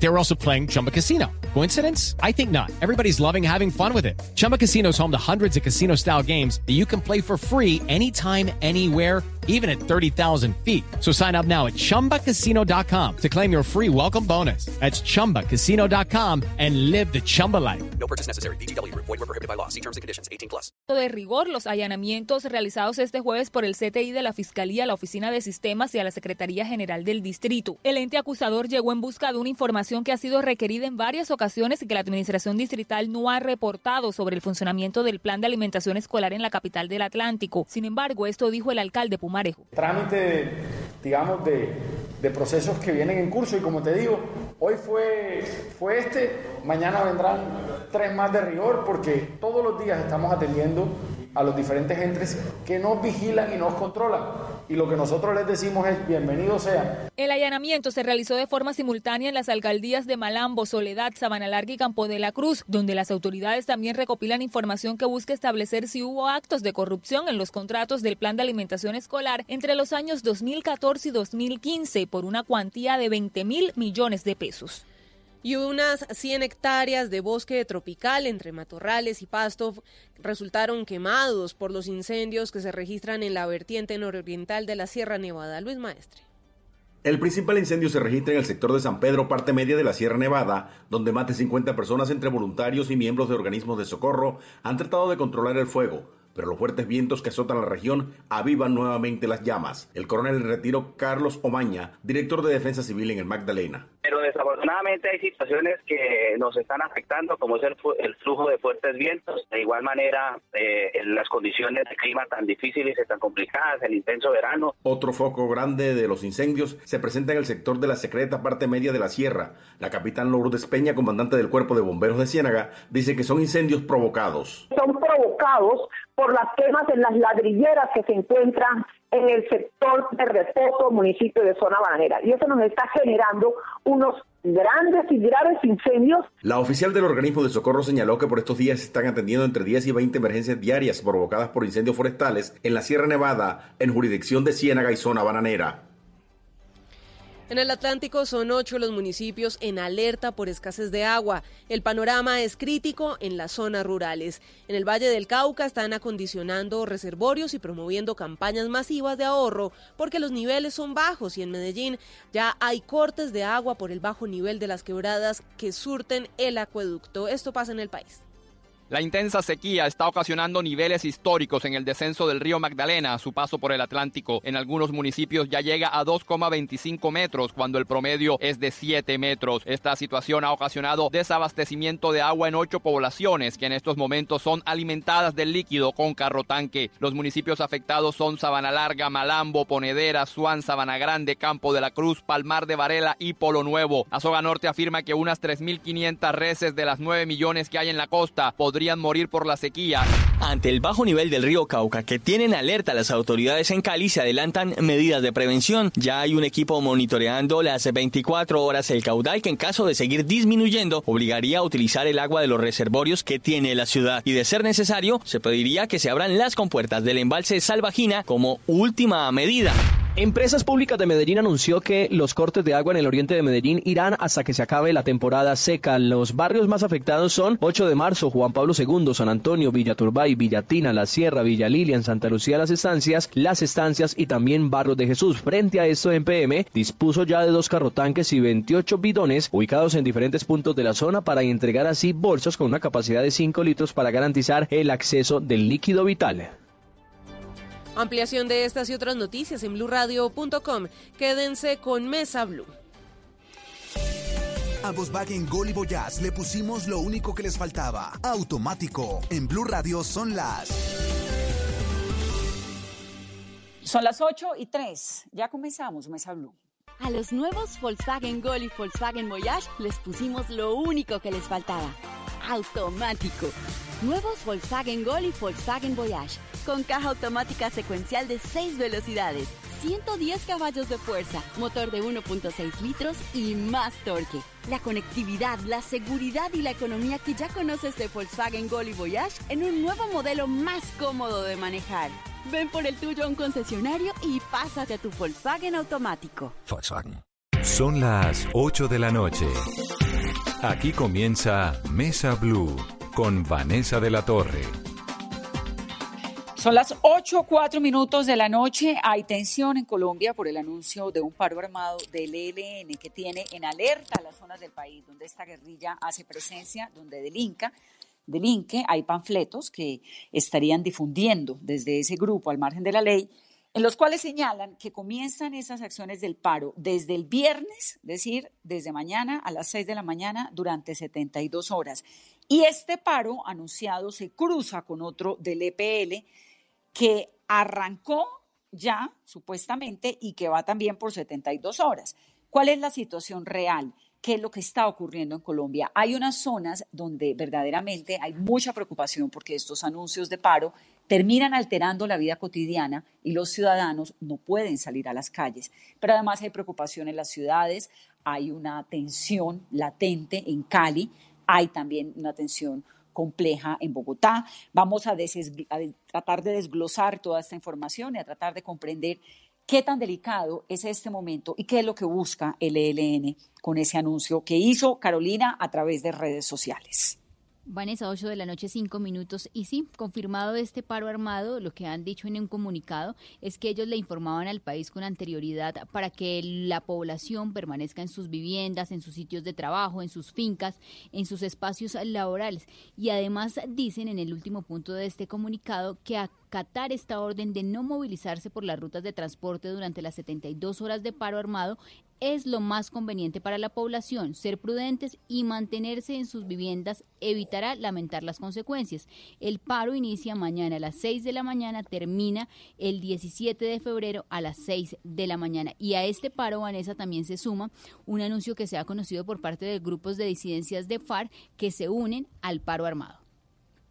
They were also playing Chumba Casino. Coincidence? I think not. Everybody's loving having fun with it. Chumba Casino is home to hundreds of casino style games that you can play for free anytime, anywhere, even at 30,000 feet. So sign up now at chumbacasino.com to claim your free welcome bonus. That's chumbacasino.com and live the Chumba life. No purchase necessary. BGW. Void were prohibited by law. See terms and conditions. 18 plus. De rigor, los allanamientos realizados este jueves por el CTI de la Fiscalía, la Oficina de Sistemas y a la Secretaría General del Distrito. El ente acusador llegó en busca de una información que ha sido requerida en varias ocasiones y que la Administración Distrital no ha reportado sobre el funcionamiento del plan de alimentación escolar en la capital del Atlántico. Sin embargo, esto dijo el alcalde Pumarejo. Trámite, digamos, de, procesos que vienen en curso y como te digo, hoy fue, fue este, mañana vendrán tres más de rigor porque todos los días estamos atendiendo a los diferentes entes que nos vigilan y nos controlan. Y lo que nosotros les decimos es bienvenido sea. El allanamiento se realizó de forma simultánea en las alcaldías de Malambo, Soledad, Sabana Larga y Campo de la Cruz, donde las autoridades también recopilan información que busca establecer si hubo actos de corrupción en los contratos del plan de alimentación escolar entre los años 2014 y 2015 por una cuantía de 20 mil millones de pesos y unas 100 hectáreas de bosque tropical entre matorrales y pasto resultaron quemados por los incendios que se registran en la vertiente nororiental de la Sierra Nevada. Luis Maestre. El principal incendio se registra en el sector de San Pedro, parte media de la Sierra Nevada, donde más de 50 personas entre voluntarios y miembros de organismos de socorro han tratado de controlar el fuego pero los fuertes vientos que azotan la región avivan nuevamente las llamas. El coronel en retiro Carlos Omaña, director de Defensa Civil en el Magdalena. Pero desafortunadamente hay situaciones que nos están afectando, como es el, el flujo de fuertes vientos. De igual manera, eh, las condiciones de clima tan difíciles y tan complicadas, el intenso verano. Otro foco grande de los incendios se presenta en el sector de la secreta parte media de la sierra. La capitán Lourdes Peña, comandante del Cuerpo de Bomberos de Ciénaga, dice que son incendios provocados. Son provocados por las quemas en las ladrilleras que se encuentran en el sector de reposo, municipio de zona bananera. Y eso nos está generando unos grandes y graves incendios. La oficial del organismo de socorro señaló que por estos días se están atendiendo entre 10 y 20 emergencias diarias provocadas por incendios forestales en la Sierra Nevada, en jurisdicción de Ciénaga y zona bananera. En el Atlántico son ocho los municipios en alerta por escasez de agua. El panorama es crítico en las zonas rurales. En el Valle del Cauca están acondicionando reservorios y promoviendo campañas masivas de ahorro porque los niveles son bajos y en Medellín ya hay cortes de agua por el bajo nivel de las quebradas que surten el acueducto. Esto pasa en el país. La intensa sequía está ocasionando niveles históricos en el descenso del río Magdalena a su paso por el Atlántico. En algunos municipios ya llega a 2,25 metros cuando el promedio es de 7 metros. Esta situación ha ocasionado desabastecimiento de agua en ocho poblaciones que en estos momentos son alimentadas del líquido con carro tanque. Los municipios afectados son Sabana Larga, Malambo, Ponedera, Suán, Sabana Grande, Campo de la Cruz, Palmar de Varela y Polo Nuevo. Azoga Norte afirma que unas 3.500 reses de las 9 millones que hay en la costa podrían podrían morir por la sequía. Ante el bajo nivel del río Cauca que tienen alerta las autoridades en Cali, se adelantan medidas de prevención. Ya hay un equipo monitoreando las 24 horas el caudal que en caso de seguir disminuyendo obligaría a utilizar el agua de los reservorios que tiene la ciudad. Y de ser necesario, se pediría que se abran las compuertas del embalse Salvajina como última medida. Empresas Públicas de Medellín anunció que los cortes de agua en el oriente de Medellín irán hasta que se acabe la temporada seca. Los barrios más afectados son 8 de marzo, Juan Pablo II, San Antonio, Villa Turbay, Villatina, La Sierra, Villa Lilian, Santa Lucía, Las Estancias, Las Estancias y también Barrios de Jesús. Frente a esto, en PM dispuso ya de dos carrotanques y 28 bidones ubicados en diferentes puntos de la zona para entregar así bolsas con una capacidad de 5 litros para garantizar el acceso del líquido vital. Ampliación de estas y otras noticias en blurradio.com. Quédense con Mesa Blue. A Volkswagen Gol y Voyage le pusimos lo único que les faltaba. Automático. En Blue Radio son las. Son las 8 y 3. Ya comenzamos Mesa Blue. A los nuevos Volkswagen Gol y Volkswagen Voyage les pusimos lo único que les faltaba. Automático. Nuevos Volkswagen Gol y Volkswagen Voyage. Con caja automática secuencial de 6 velocidades, 110 caballos de fuerza, motor de 1.6 litros y más torque. La conectividad, la seguridad y la economía que ya conoces de Volkswagen Gol y Voyage en un nuevo modelo más cómodo de manejar. Ven por el tuyo a un concesionario y pásate a tu Volkswagen automático. Volkswagen. Son las 8 de la noche. Aquí comienza Mesa Blue con Vanessa de la Torre. Son las 8, 4 minutos de la noche. Hay tensión en Colombia por el anuncio de un paro armado del ELN que tiene en alerta las zonas del país donde esta guerrilla hace presencia, donde delinca. Delinque, hay panfletos que estarían difundiendo desde ese grupo al margen de la ley en los cuales señalan que comienzan esas acciones del paro desde el viernes, es decir, desde mañana a las 6 de la mañana durante 72 horas. Y este paro anunciado se cruza con otro del EPL que arrancó ya, supuestamente, y que va también por 72 horas. ¿Cuál es la situación real? ¿Qué es lo que está ocurriendo en Colombia? Hay unas zonas donde verdaderamente hay mucha preocupación porque estos anuncios de paro terminan alterando la vida cotidiana y los ciudadanos no pueden salir a las calles. Pero además hay preocupación en las ciudades, hay una tensión latente en Cali, hay también una tensión compleja en Bogotá. Vamos a, tratar de desglosar toda esta información y a tratar de comprender qué tan delicado es este momento y qué es lo que busca el ELN con ese anuncio que hizo Carolina a través de redes sociales. Vanessa, 8 de la noche, 5 minutos. Y sí, confirmado este paro armado, lo que han dicho en un comunicado es que ellos le informaban al país con anterioridad para que la población permanezca en sus viviendas, en sus sitios de trabajo, en sus fincas, en sus espacios laborales. Y además dicen en el último punto de este comunicado que acatar esta orden de no movilizarse por las rutas de transporte durante las 72 horas de paro armado es lo más conveniente para la población. Ser prudentes y mantenerse en sus viviendas evitará lamentar las consecuencias. El paro inicia mañana a las 6 de la mañana, termina el 17 de febrero a las 6 de la mañana. Y a este paro, Vanessa, también se suma un anuncio que se ha conocido por parte de grupos de disidencias de FARC que se unen al paro armado.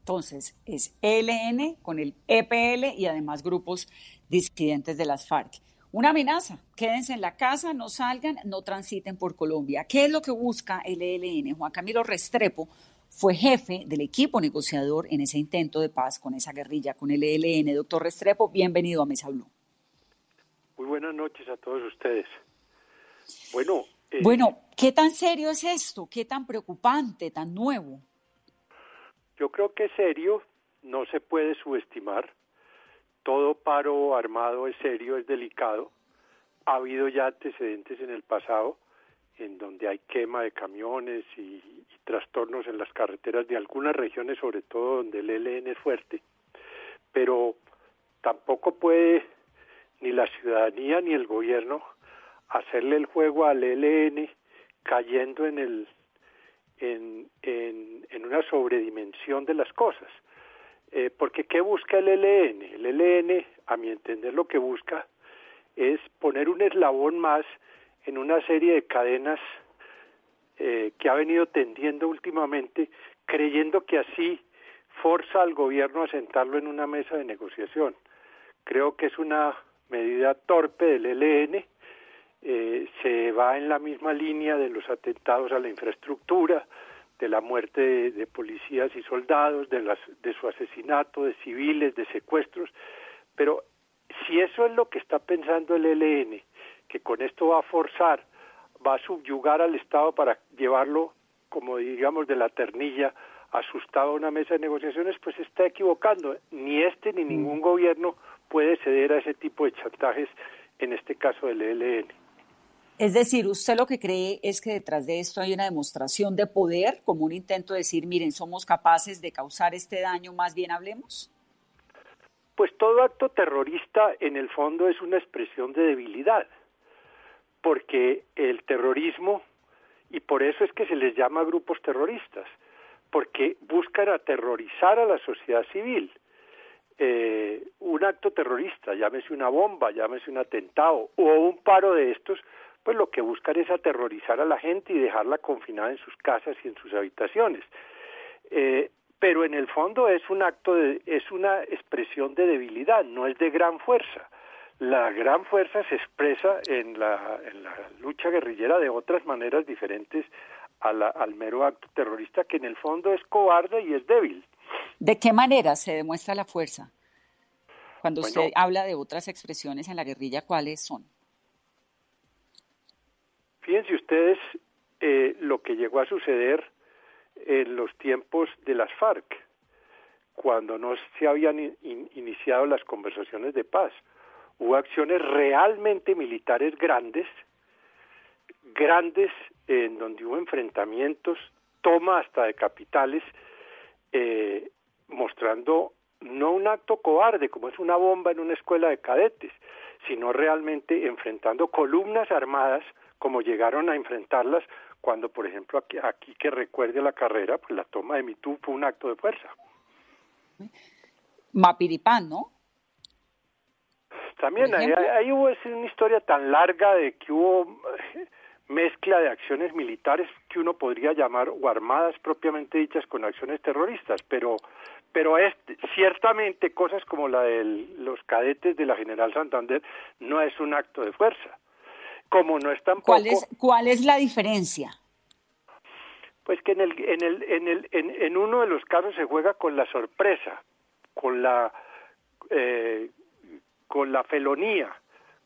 Entonces, es ELN con el EPL y además grupos disidentes de las FARC una amenaza. Quédense en la casa, no salgan, no transiten por Colombia. ¿Qué es lo que busca el ELN? Juan Camilo Restrepo fue jefe del equipo negociador en ese intento de paz con esa guerrilla, con el ELN. Doctor Restrepo, bienvenido a Mesa Blue. Muy buenas noches a todos ustedes. Bueno. Eh, bueno, ¿qué tan serio es esto? ¿Qué tan preocupante, tan nuevo? Yo creo que es serio, no se puede subestimar todo paro armado es serio, es delicado. Ha habido ya antecedentes en el pasado en donde hay quema de camiones y, trastornos en las carreteras de algunas regiones, sobre todo donde el ELN es fuerte, pero tampoco puede ni la ciudadanía ni el gobierno hacerle el juego al ELN cayendo en el en, en, una sobredimensión de las cosas. Eh, porque ¿qué busca el ELN? El ELN, a mi entender, lo que busca es poner un eslabón más en una serie de cadenas eh, que ha venido tendiendo últimamente, creyendo que así forza al gobierno a sentarlo en una mesa de negociación. Creo que es una medida torpe del ELN, eh, se va en la misma línea de los atentados a la infraestructura, de la muerte de, policías y soldados, de, las, de su asesinato, de civiles, de secuestros, pero si eso es lo que está pensando el ELN, que con esto va a forzar, va a subyugar al Estado para llevarlo, como digamos, de la ternilla asustado a una mesa de negociaciones, pues está equivocando. Ni este ni ningún gobierno puede ceder a ese tipo de chantajes, en este caso del ELN. Es decir, usted lo que cree es que detrás de esto hay una demostración de poder, como un intento de decir, miren, somos capaces de causar este daño, más bien hablemos. Pues todo acto terrorista en el fondo es una expresión de debilidad, porque el terrorismo, y por eso es que se les llama grupos terroristas, porque buscan aterrorizar a la sociedad civil. Eh, un acto terrorista, llámese una bomba, llámese un atentado o un paro de estos, pues lo que buscan es aterrorizar a la gente y dejarla confinada en sus casas y en sus habitaciones. Eh, pero en el fondo es un acto de, es una expresión de debilidad, no es de gran fuerza. La gran fuerza se expresa en la, en la lucha guerrillera de otras maneras diferentes a la, al mero acto terrorista, que en el fondo es cobarde y es débil. ¿De qué manera se demuestra la fuerza? Cuando usted habla de otras expresiones en la guerrilla, ¿cuáles son? Fíjense ustedes eh, lo que llegó a suceder en los tiempos de las FARC, cuando no se habían iniciado las conversaciones de paz. Hubo acciones realmente militares grandes, grandes en donde hubo enfrentamientos, toma hasta de capitales, eh, mostrando no un acto cobarde como es una bomba en una escuela de cadetes, sino realmente enfrentando columnas armadas como llegaron a enfrentarlas cuando, por ejemplo, aquí, aquí que recuerde la carrera, pues la toma de Mitú fue un acto de fuerza. Mapiripán, ¿no? También ahí, ahí, hubo una historia tan larga de que hubo eh, mezcla de acciones militares que uno podría llamar o armadas propiamente dichas con acciones terroristas, pero pero es ciertamente cosas como la de los cadetes de la General Santander no es un acto de fuerza. Como no es tampoco ¿Cuál es cuál es la diferencia? Pues que en el en el en el en, en uno de los casos se juega con la sorpresa, con la eh, con la felonía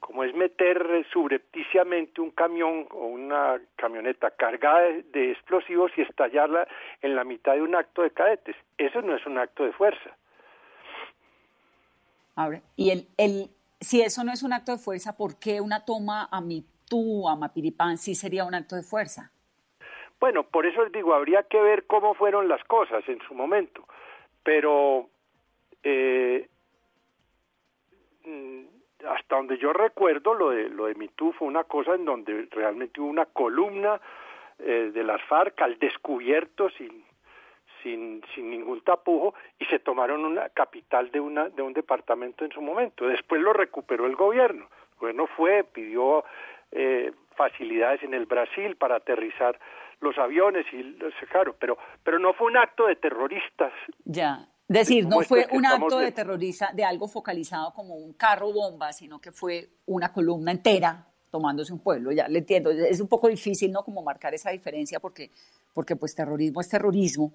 como es meter subrepticiamente un camión o una camioneta cargada de, explosivos y estallarla en la mitad de un acto de cadetes. Eso no es un acto de fuerza. Ahora, y el, el, si eso no es un acto de fuerza, ¿por qué una toma a Mitú, a Mapiripán, sí sería un acto de fuerza? Bueno, por eso les digo, habría que ver cómo fueron las cosas en su momento. Pero eh, mm, hasta donde yo recuerdo, lo de, lo de MeToo fue una cosa en donde realmente hubo una columna eh, de las FARC al descubierto sin, sin, sin ningún tapujo y se tomaron una capital de, una, de un departamento en su momento. Después lo recuperó el gobierno. El gobierno fue, pidió eh, facilidades en el Brasil para aterrizar los aviones y sacaron, pero, pero no fue un acto de terroristas. Ya, decir, no fue un acto de terrorista, de algo focalizado como un carro bomba, sino que fue una columna entera tomándose un pueblo, ya le entiendo, es un poco difícil, ¿no?, como marcar esa diferencia porque, porque pues terrorismo es terrorismo,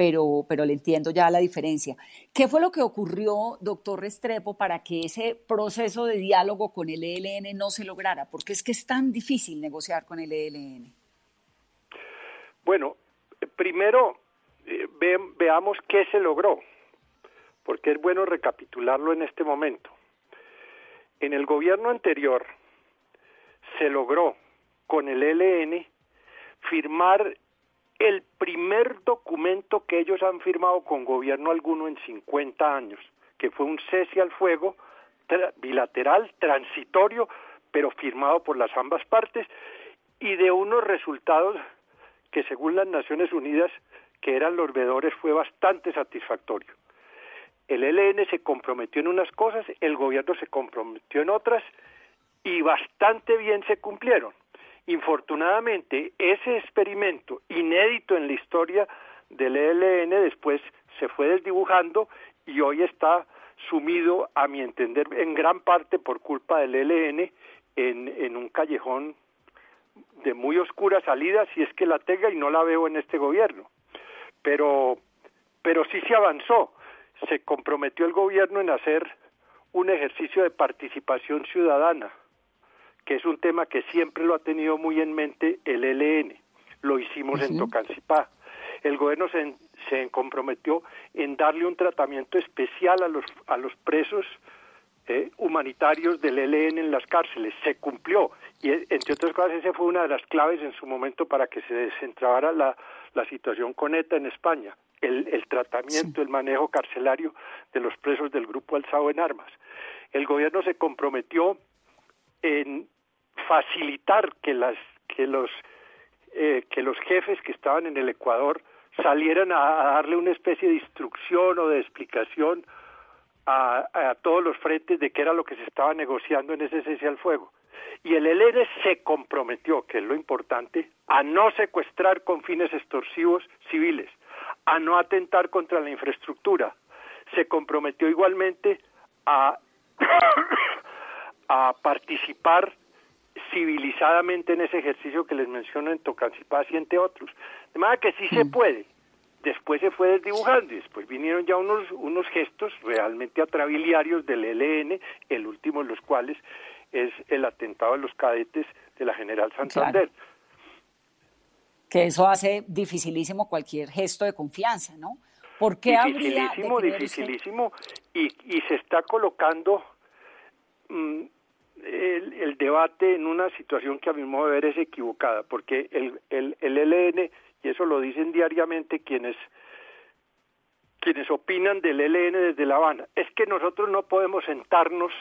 pero, pero le entiendo ya la diferencia. ¿Qué fue lo que ocurrió, doctor Restrepo, para que ese proceso de diálogo con el ELN no se lograra? Porque es que es tan difícil negociar con el ELN. Bueno, primero eh, veamos qué se logró porque es bueno recapitularlo en este momento. En el gobierno anterior se logró con el ELN firmar el primer documento que ellos han firmado con gobierno alguno en 50 años, que fue un cese al fuego bilateral, transitorio, pero firmado por las ambas partes y de unos resultados que según las Naciones Unidas, que eran los veedores, fue bastante satisfactorio. El ELN se comprometió en unas cosas, el gobierno se comprometió en otras y bastante bien se cumplieron. Infortunadamente, ese experimento inédito en la historia del ELN después se fue desdibujando y hoy está sumido, a mi entender, en gran parte por culpa del ELN en, en un callejón de muy oscura salida, si es que la tenga y no la veo en este gobierno. Pero, pero sí se avanzó se comprometió el gobierno en hacer un ejercicio de participación ciudadana, que es un tema que siempre lo ha tenido muy en mente el ELN. Lo hicimos en Tocancipá. El gobierno se, se, comprometió en darle un tratamiento especial a los, a los presos eh, humanitarios del ELN en las cárceles. Se cumplió. Y entre otras cosas, esa fue una de las claves en su momento para que se descentrara la, la situación con ETA en España el, tratamiento, el manejo carcelario de los presos del grupo alzado en armas. El gobierno se comprometió en facilitar que las que los eh, que los jefes que estaban en el Ecuador salieran a, darle una especie de instrucción o de explicación a, todos los frentes de qué era lo que se estaba negociando en ese cese al fuego. Y el ELN se comprometió, que es lo importante, a no secuestrar con fines extorsivos civiles, a no atentar contra la infraestructura. Se comprometió igualmente a, a participar civilizadamente en ese ejercicio que les menciono en Tocancipaz y entre otros. De manera que sí se puede. Después se fue desdibujando y después vinieron ya unos, unos gestos realmente atrabiliarios del ELN, el último de los cuales es el atentado de los cadetes de la General Santander. Que eso hace dificilísimo cualquier gesto de confianza, ¿no? ¿Por qué dificilísimo, habría dificilísimo y, y se está colocando mm, el, el, debate en una situación que a mi modo de ver es equivocada, porque el, el, el ELN, y eso lo dicen diariamente quienes quienes opinan del ELN desde La Habana, es que nosotros no podemos sentarnos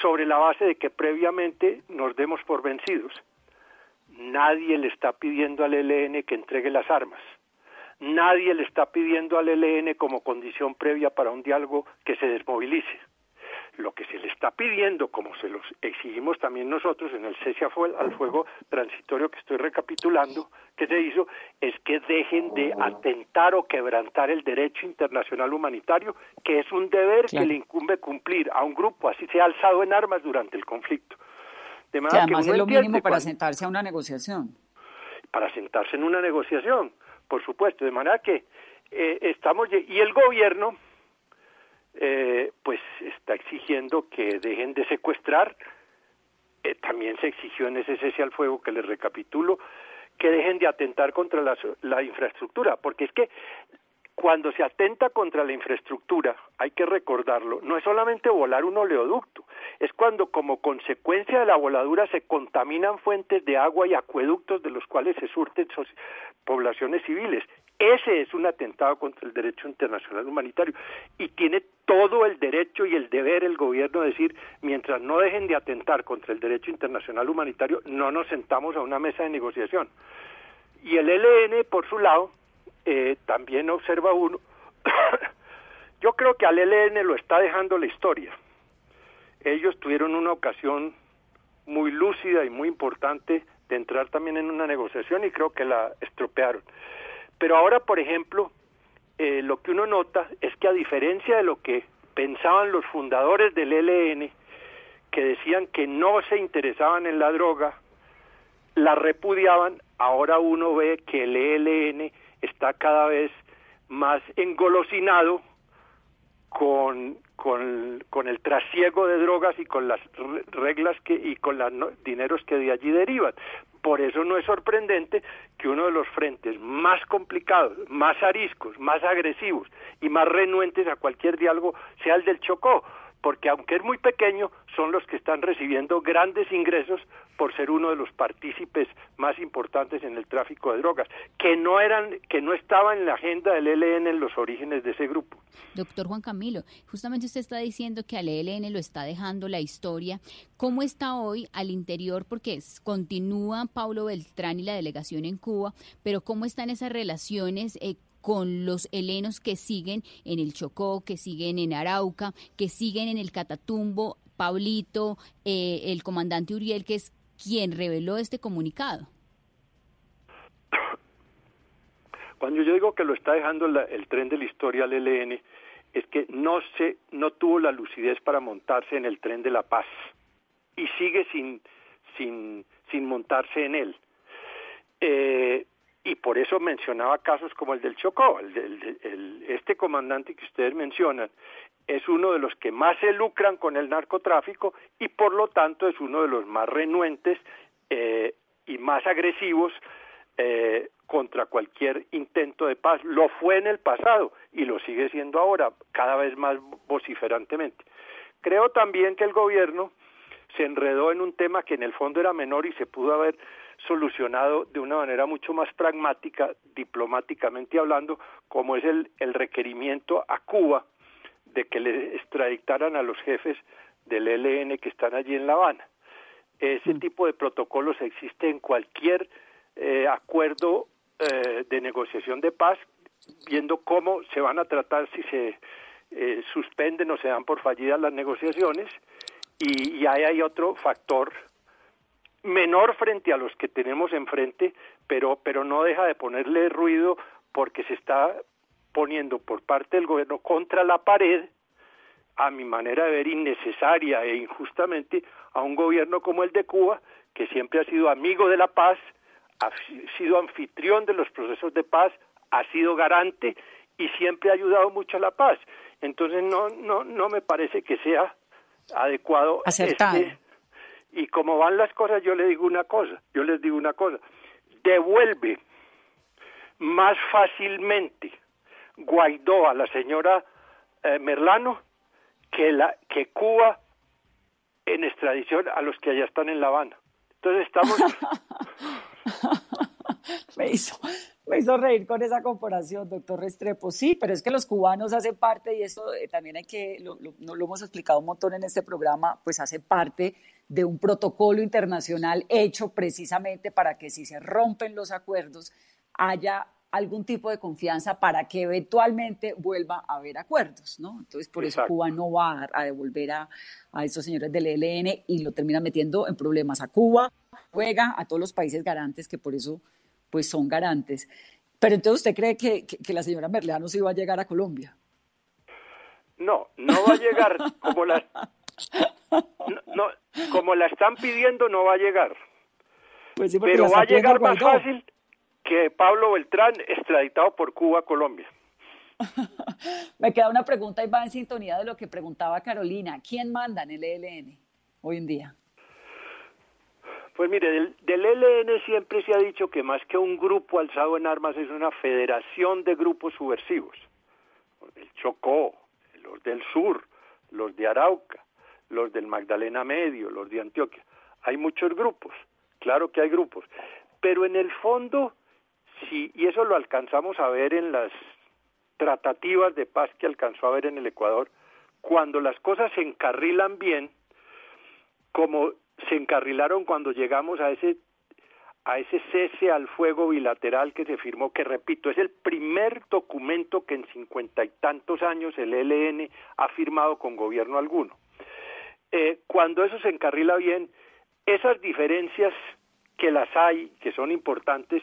sobre la base de que previamente nos demos por vencidos. Nadie le está pidiendo al ELN que entregue las armas. Nadie le está pidiendo al ELN como condición previa para un diálogo que se desmovilice. Lo que se le está pidiendo, como se los exigimos también nosotros en el cese al fuego transitorio que estoy recapitulando, que se hizo, es que dejen de atentar o quebrantar el derecho internacional humanitario, que es un deber que le incumbe cumplir a un grupo, así se ha alzado en armas durante el conflicto. De manera que además es lo mínimo para sentarse a una negociación. Para sentarse en una negociación, por supuesto. De manera que eh, estamos... Y el gobierno eh, pues está exigiendo que dejen de secuestrar. Eh, también se exigió en ese cese al fuego que les recapitulo que dejen de atentar contra la, la infraestructura, porque es que cuando se atenta contra la infraestructura, hay que recordarlo, no es solamente volar un oleoducto, es cuando como consecuencia de la voladura se contaminan fuentes de agua y acueductos de los cuales se surten poblaciones civiles. Ese es un atentado contra el derecho internacional humanitario y tiene todo el derecho y el deber el gobierno de decir, mientras no dejen de atentar contra el derecho internacional humanitario, no nos sentamos a una mesa de negociación. Y el ELN, por su lado, eh, también observa uno, yo creo que al ELN lo está dejando la historia. Ellos tuvieron una ocasión muy lúcida y muy importante de entrar también en una negociación y creo que la estropearon. Pero ahora, por ejemplo, eh, lo que uno nota es que a diferencia de lo que pensaban los fundadores del ELN, que decían que no se interesaban en la droga, la repudiaban, ahora uno ve que el ELN está cada vez más engolosinado con, con, el trasiego de drogas y con las reglas que, y con los dineros que de allí derivan. Por eso no es sorprendente que uno de los frentes más complicados, más ariscos, más agresivos y más renuentes a cualquier diálogo sea el del Chocó, porque aunque es muy pequeño, son los que están recibiendo grandes ingresos por ser uno de los partícipes más importantes en el tráfico de drogas, que no eran, que no estaban en la agenda del ELN en los orígenes de ese grupo. Doctor Juan Camilo, justamente usted está diciendo que al ELN lo está dejando la historia. ¿Cómo está hoy al interior? Porque continúa Pablo Beltrán y la delegación en Cuba, pero ¿cómo están esas relaciones? Eh, con los helenos que siguen en el Chocó, que siguen en Arauca, que siguen en el Catatumbo, Pablito, eh, el comandante Uriel, que es quien reveló este comunicado. Cuando yo digo que lo está dejando el tren de la historia al ELN, es que no se, no tuvo la lucidez para montarse en el tren de la paz y sigue sin, sin, sin montarse en él. Eh, y por eso mencionaba casos como el del Chocó. El, este comandante que ustedes mencionan es uno de los que más se lucran con el narcotráfico y por lo tanto es uno de los más renuentes eh, y más agresivos eh, contra cualquier intento de paz. Lo fue en el pasado y lo sigue siendo ahora, cada vez más vociferantemente. Creo también que el gobierno se enredó en un tema que en el fondo era menor y se pudo haber solucionado de una manera mucho más pragmática, diplomáticamente hablando, como es el, el requerimiento a Cuba de que le extraditaran a los jefes del ELN que están allí en La Habana. Ese mm. tipo de protocolos existe en cualquier eh, acuerdo eh, de negociación de paz, viendo cómo se van a tratar si se eh, suspenden o se dan por fallidas las negociaciones. Y, y ahí hay otro factor menor frente a los que tenemos enfrente, pero, pero no deja de ponerle ruido porque se está poniendo por parte del gobierno contra la pared, a mi manera de ver innecesaria e injustamente, a un gobierno como el de Cuba, que siempre ha sido amigo de la paz, ha sido anfitrión de los procesos de paz, ha sido garante y siempre ha ayudado mucho a la paz. Entonces no no no me parece que sea adecuado Acertado. este y como van las cosas yo le digo una cosa, yo les digo una cosa, devuelve más fácilmente Guaidó a la señora eh, Merlano que la que Cuba en extradición a los que allá están en La Habana. Entonces estamos me hizo, me hizo reír con esa comparación, doctor Restrepo. Sí, pero es que los cubanos hacen parte, y eso eh, también hay que, lo, lo, no lo hemos explicado un montón en este programa, pues hace parte de un protocolo internacional hecho precisamente para que si se rompen los acuerdos haya algún tipo de confianza para que eventualmente vuelva a haber acuerdos, ¿no? Entonces, por eso. Cuba no va a, a devolver a, a estos señores del ELN y lo termina metiendo en problemas a Cuba, juega a todos los países garantes que por eso pues son garantes. Pero entonces usted cree que, que, que la señora Merleano sí va a llegar a Colombia. No, no va a llegar como la, no, no, como la están pidiendo, no va a llegar. Pues sí, Pero va a llegar más Guaidó. fácil que Pablo Beltrán extraditado por Cuba a Colombia. Me queda una pregunta y va en sintonía de lo que preguntaba Carolina. ¿Quién manda en el ELN hoy en día? Pues mire, del, del ELN siempre se ha dicho que más que un grupo alzado en armas es una federación de grupos subversivos. El Chocó, los del sur, los de Arauca, los del Magdalena Medio, los de Antioquia. Hay muchos grupos, claro que hay grupos, pero en el fondo, sí, y eso lo alcanzamos a ver en las tratativas de paz que alcanzó a ver en el Ecuador, cuando las cosas se encarrilan bien, como se encarrilaron cuando llegamos a ese a ese cese al fuego bilateral que se firmó, que repito, es el primer documento que en cincuenta y tantos años el ELN ha firmado con gobierno alguno. Eh, cuando eso se encarrila bien, esas diferencias que las hay, que son importantes,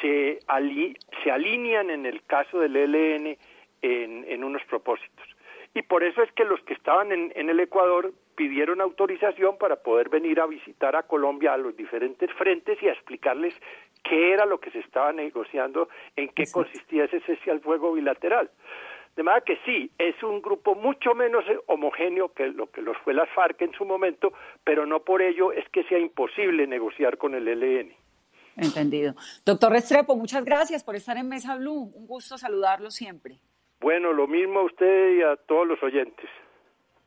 se, ali se alinean en el caso del ELN en, en unos propósitos. Y por eso es que los que estaban en, en, el Ecuador pidieron autorización para poder venir a visitar a Colombia a los diferentes frentes y a explicarles qué era lo que se estaba negociando, en qué consistía ese cese al fuego bilateral. De manera que sí, es un grupo mucho menos homogéneo que lo que los fue las FARC en su momento, pero no por ello es que sea imposible negociar con el ELN. Entendido. Doctor Restrepo, muchas gracias por estar en Mesa Blue. Un gusto saludarlo siempre. Bueno, lo mismo a usted y a todos los oyentes.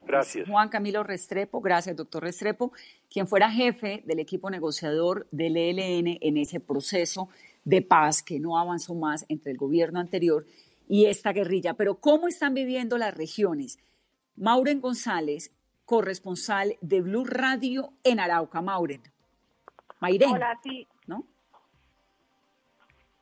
Gracias. Juan Camilo Restrepo, gracias, doctor Restrepo, quien fuera jefe del equipo negociador del ELN en ese proceso de paz que no avanzó más entre el gobierno anterior y esta guerrilla. Pero ¿cómo están viviendo las regiones? Mauren González, corresponsal de Blue Radio en Arauca. Mauren. Mairen. Hola, sí. ¿No?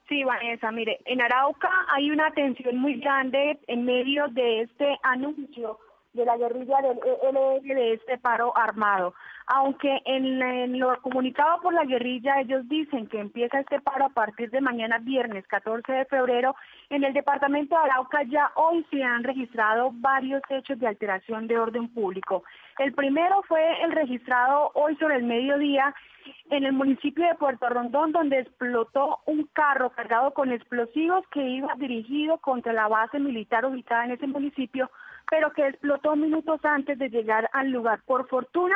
Sí, Vanessa, mire, en Arauca hay una tensión muy grande en medio de este anuncio de la guerrilla del ELN de este paro armado. Aunque en, lo comunicado por la guerrilla ellos dicen que empieza este paro a partir de mañana viernes 14 de febrero, en el departamento de Arauca ya hoy se han registrado varios hechos de alteración de orden público. El primero fue el registrado hoy sobre el mediodía en el municipio de Puerto Rondón, donde explotó un carro cargado con explosivos que iba dirigido contra la base militar ubicada en ese municipio, pero que explotó minutos antes de llegar al lugar. Por fortuna,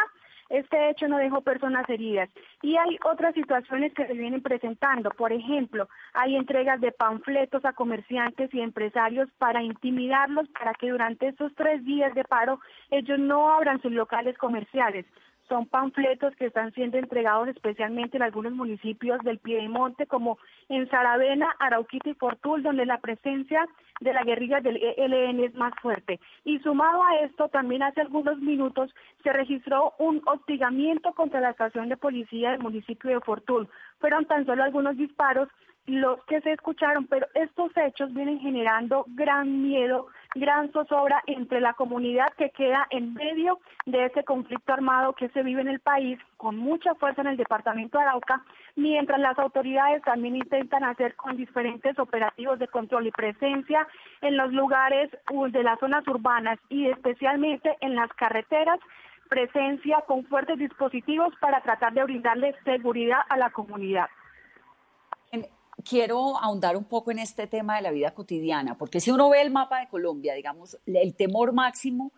este hecho no dejó personas heridas. Y hay otras situaciones que se vienen presentando. Por ejemplo, hay entregas de panfletos a comerciantes y empresarios para intimidarlos para que durante estos tres días de paro ellos no abran sus locales comerciales son panfletos que están siendo entregados especialmente en algunos municipios del Piedemonte, como en Saravena, Arauquita y Fortul, donde la presencia de la guerrilla del ELN es más fuerte. Y sumado a esto, también hace algunos minutos se registró un hostigamiento contra la estación de policía del municipio de Fortul. Fueron tan solo algunos disparos los que se escucharon, pero estos hechos vienen generando gran miedo, gran zozobra entre la comunidad que queda en medio de ese conflicto armado que se vive en el país con mucha fuerza en el departamento de Arauca, mientras las autoridades también intentan hacer con diferentes operativos de control y presencia en los lugares de las zonas urbanas y especialmente en las carreteras presencia con fuertes dispositivos para tratar de brindarle seguridad a la comunidad quiero ahondar un poco en este tema de la vida cotidiana, porque si uno ve el mapa de Colombia, digamos, el temor máximo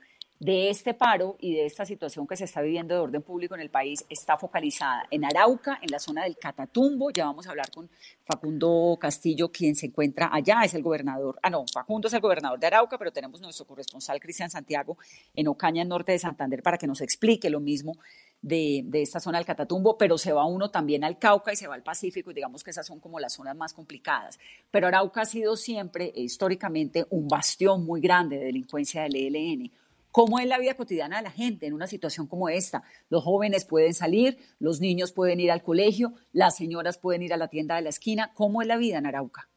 de este paro y de esta situación que se está viviendo de orden público en el país está focalizada en Arauca, en la zona del Catatumbo. Ya vamos a hablar con Facundo Castillo, quien se encuentra allá, es el gobernador. Ah, no, Facundo es el gobernador de Arauca, pero tenemos nuestro corresponsal Cristian Santiago en Ocaña, norte de Santander, para que nos explique lo mismo de, esta zona del Catatumbo, pero se va uno también al Cauca y se va al Pacífico, y digamos que esas son como las zonas más complicadas. Pero Arauca ha sido siempre, históricamente, un bastión muy grande de delincuencia del ELN. ¿Cómo es la vida cotidiana de la gente en una situación como esta? Los jóvenes pueden salir, los niños pueden ir al colegio, las señoras pueden ir a la tienda de la esquina. ¿Cómo es la vida en Arauca?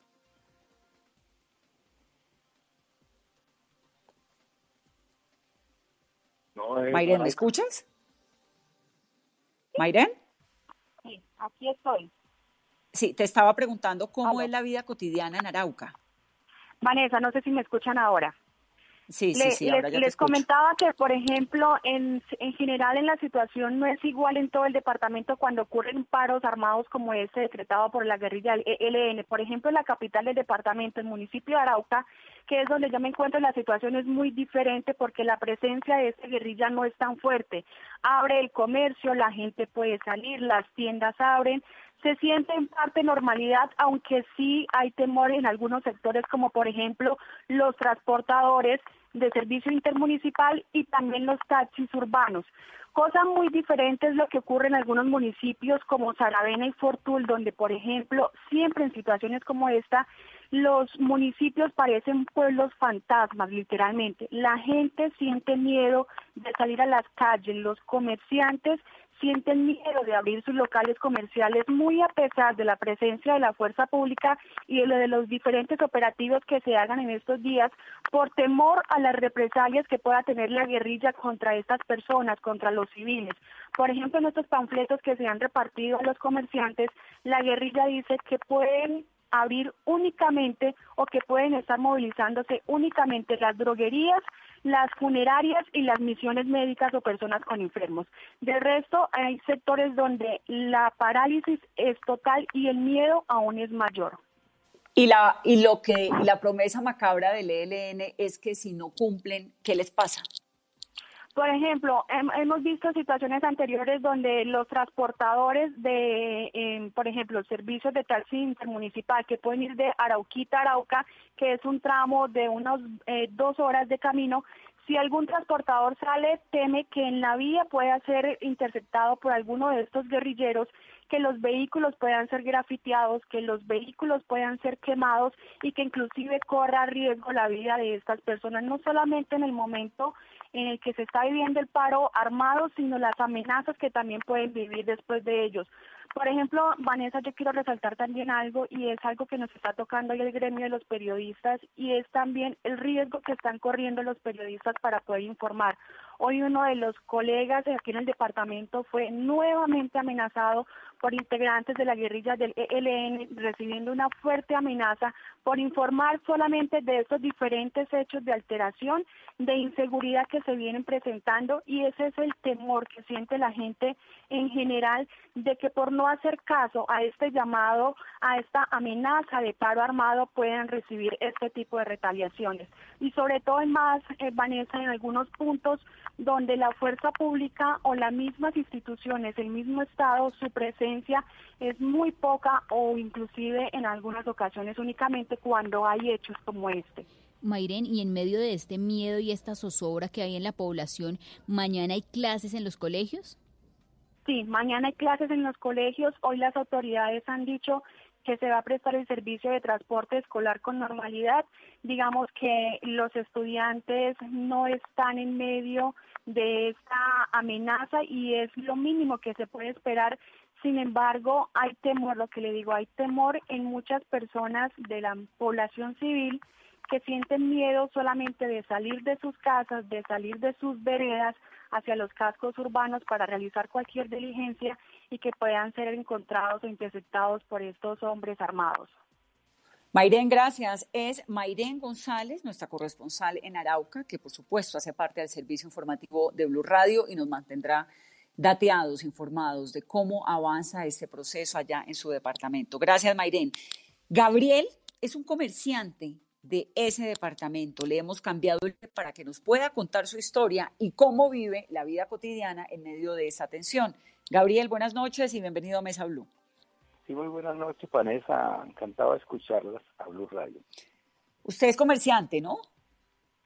No, ¿me escuchas? Mayren. Sí, aquí estoy. Sí, te estaba preguntando cómo es la vida cotidiana en Arauca. Vanessa, no sé si me escuchan ahora. Sí, sí, sí, ahora les, les comentaba que, por ejemplo, en, en general en la situación no es igual en todo el departamento cuando ocurren paros armados como este decretado por la guerrilla del ELN. Por ejemplo, en la capital del departamento, el municipio de Arauca, que es donde yo me encuentro, la situación es muy diferente porque la presencia de esta guerrilla no es tan fuerte. Abre el comercio, la gente puede salir, las tiendas abren, se siente en parte normalidad, aunque sí hay temor en algunos sectores, como por ejemplo los transportadores de servicio intermunicipal y también los taxis urbanos. Cosa muy diferente es lo que ocurre en algunos municipios como Saravena y Fortul, donde, por ejemplo, siempre en situaciones como esta, los municipios parecen pueblos fantasmas, literalmente. La gente siente miedo de salir a las calles, los comerciantes sienten miedo de abrir sus locales comerciales muy a pesar de la presencia de la fuerza pública y de, lo de los diferentes operativos que se hagan en estos días por temor a las represalias que pueda tener la guerrilla contra estas personas, contra los civiles. Por ejemplo, en estos panfletos que se han repartido a los comerciantes, la guerrilla dice que pueden abrir únicamente o que pueden estar movilizándose únicamente las droguerías, las funerarias y las misiones médicas o personas con enfermos. De resto, hay sectores donde la parálisis es total y el miedo aún es mayor. Y la, y lo que, la promesa macabra del ELN es que si no cumplen, ¿qué les pasa? Por ejemplo, hemos visto situaciones anteriores donde los transportadores de, em, por ejemplo, servicios de taxi intermunicipal que pueden ir de Arauquita a Arauca, que es un tramo de unas eh, dos horas de camino, si algún transportador sale, teme que en la vía pueda ser interceptado por alguno de estos guerrilleros, que los vehículos puedan ser grafiteados, que los vehículos puedan ser quemados y que inclusive corra riesgo la vida de estas personas, no solamente en el momento en el que se está viviendo el paro armado, sino las amenazas que también pueden vivir después de ellos. Por ejemplo, Vanessa, yo quiero resaltar también algo y es algo que nos está tocando hoy el gremio de los periodistas y es también el riesgo que están corriendo los periodistas para poder informar. Hoy uno de los colegas aquí en el departamento fue nuevamente amenazado por integrantes de la guerrilla del ELN, recibiendo una fuerte amenaza por informar solamente de estos diferentes hechos de alteración, de inseguridad que se vienen presentando y ese es el temor que siente la gente en general de que por no hacer caso a este llamado, a esta amenaza de paro armado puedan recibir este tipo de retaliaciones. Y sobre todo en más, eh, Vanessa, en algunos puntos donde la fuerza pública o las mismas instituciones, el mismo Estado, su presencia es muy poca o inclusive en algunas ocasiones únicamente cuando hay hechos como este. Mayren, y en medio de este miedo y esta zozobra que hay en la población, ¿mañana hay clases en los colegios? Sí, mañana hay clases en los colegios. Hoy las autoridades han dicho que se va a prestar el servicio de transporte escolar con normalidad. Digamos que los estudiantes no están en medio de esta amenaza y es lo mínimo que se puede esperar Sin embargo, hay temor, lo que le digo, hay temor en muchas personas de la población civil que sienten miedo solamente de salir de sus casas, de salir de sus veredas hacia los cascos urbanos para realizar cualquier diligencia y que puedan ser encontrados o interceptados por estos hombres armados. Mayren, gracias. Es Mayren González, nuestra corresponsal en Arauca, que por supuesto hace parte del servicio informativo de Blue Radio y nos mantendrá dateados, informados de cómo avanza este proceso allá en su departamento. Gracias, Mayren. Gabriel es un comerciante de ese departamento. Le hemos cambiado el para que nos pueda contar su historia y cómo vive la vida cotidiana en medio de esa tensión. Gabriel, buenas noches y bienvenido a Mesa Blue. Sí, muy buenas noches, Vanessa. Encantado de escucharlas a Blue Radio. Usted es comerciante, ¿no?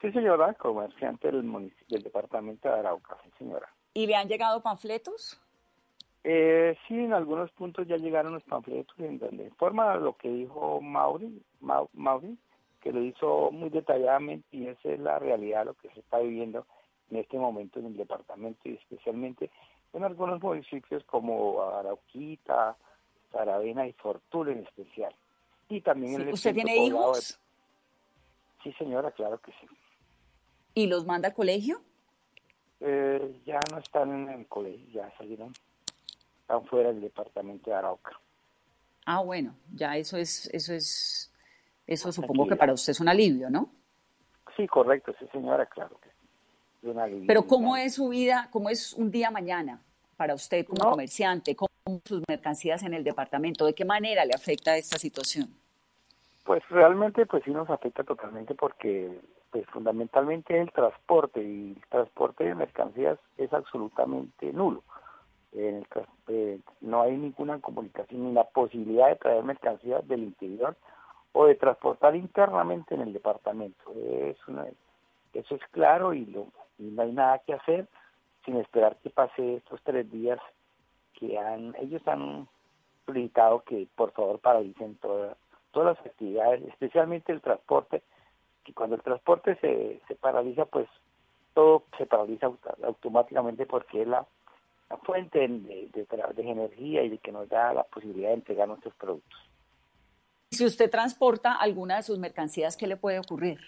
Sí, señora, comerciante del, del departamento de Arauca, sí, señora. ¿Y le han llegado panfletos? Eh, sí, en algunos puntos ya llegaron los panfletos en donde forma lo que dijo Mauri, Mauri, que lo hizo muy detalladamente y esa es la realidad, lo que se está viviendo en este momento en el departamento y especialmente en algunos municipios como Arauquita, Saravena y Fortuna en especial. Y también en el ¿Usted tiene hijos? Sí, señora, claro que sí. ¿Y los manda al colegio? Eh, ya no están en el colegio, ya salieron, están fuera del departamento de Arauca. Ah, bueno, ya eso es, eso es, eso supongo que para usted es un alivio, ¿no? Sí, correcto, sí, señora, claro que alivio. Pero ¿cómo es su vida, cómo es un día mañana para usted como comerciante? ¿Cómo sus mercancías en el departamento? ¿De qué manera le afecta esta situación? Pues realmente pues sí nos afecta totalmente porque pues fundamentalmente el transporte y el transporte de mercancías es absolutamente nulo. En eh, no hay ninguna comunicación ni la posibilidad de traer mercancías del interior o de transportar internamente en el departamento. Es eso es claro y, lo, y no hay nada que hacer sin esperar que pase estos tres días que han ellos han solicitado que por favor paralicen todas todas las actividades, especialmente el transporte, que cuando el transporte se, se paraliza, pues todo se paraliza automáticamente porque es la, fuente de, de, energía y de que nos da la posibilidad de entregar nuestros productos. Si usted transporta alguna de sus mercancías, ¿qué le puede ocurrir?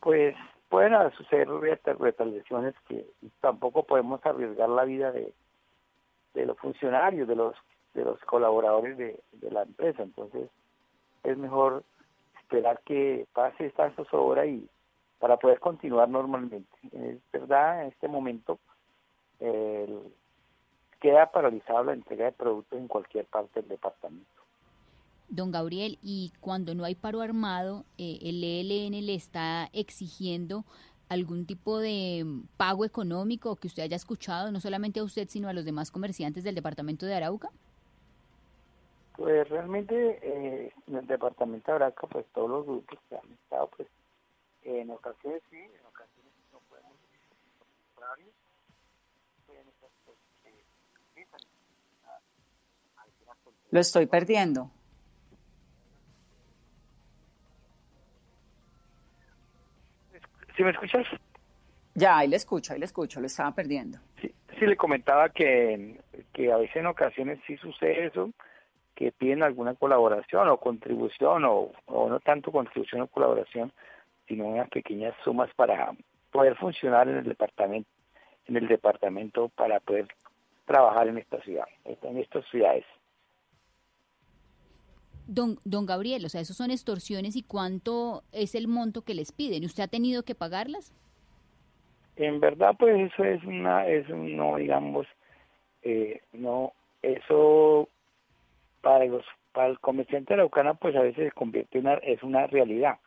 Pues pueden suceder retaliaciones que tampoco podemos arriesgar la vida de, de los funcionarios, de los de los colaboradores de, la empresa. Entonces, es mejor esperar que pase esta zozobra y para poder continuar normalmente. Es verdad, en este momento queda paralizada la entrega de productos en cualquier parte del departamento. Don Gabriel, y cuando no hay paro armado, eh, el ELN le está exigiendo algún tipo de pago económico que usted haya escuchado, no solamente a usted, sino a los demás comerciantes del departamento de Arauca? Pues realmente eh, en el departamento de Arauca, pues todos los grupos que han estado, pues en ocasiones sí, en ocasiones no podemos horarios, Lo estoy perdiendo. ¿Sí me escuchas? Ya, ahí le escucho, ahí le escucho, lo estaba perdiendo. Sí, sí le comentaba que, que a veces en ocasiones sí sucede eso, que piden alguna colaboración o contribución o, no tanto contribución o colaboración, sino unas pequeñas sumas para poder funcionar en el departamento, en el departamento para poder trabajar en esta ciudad, en estas ciudades. Don, don Gabriel, o sea, esos son extorsiones y cuánto es el monto que les piden. ¿Usted ha tenido que pagarlas? En verdad, pues eso es una, es no, digamos, eh, no, eso para los para el comerciante araucana pues a veces se convierte en una, es una realidad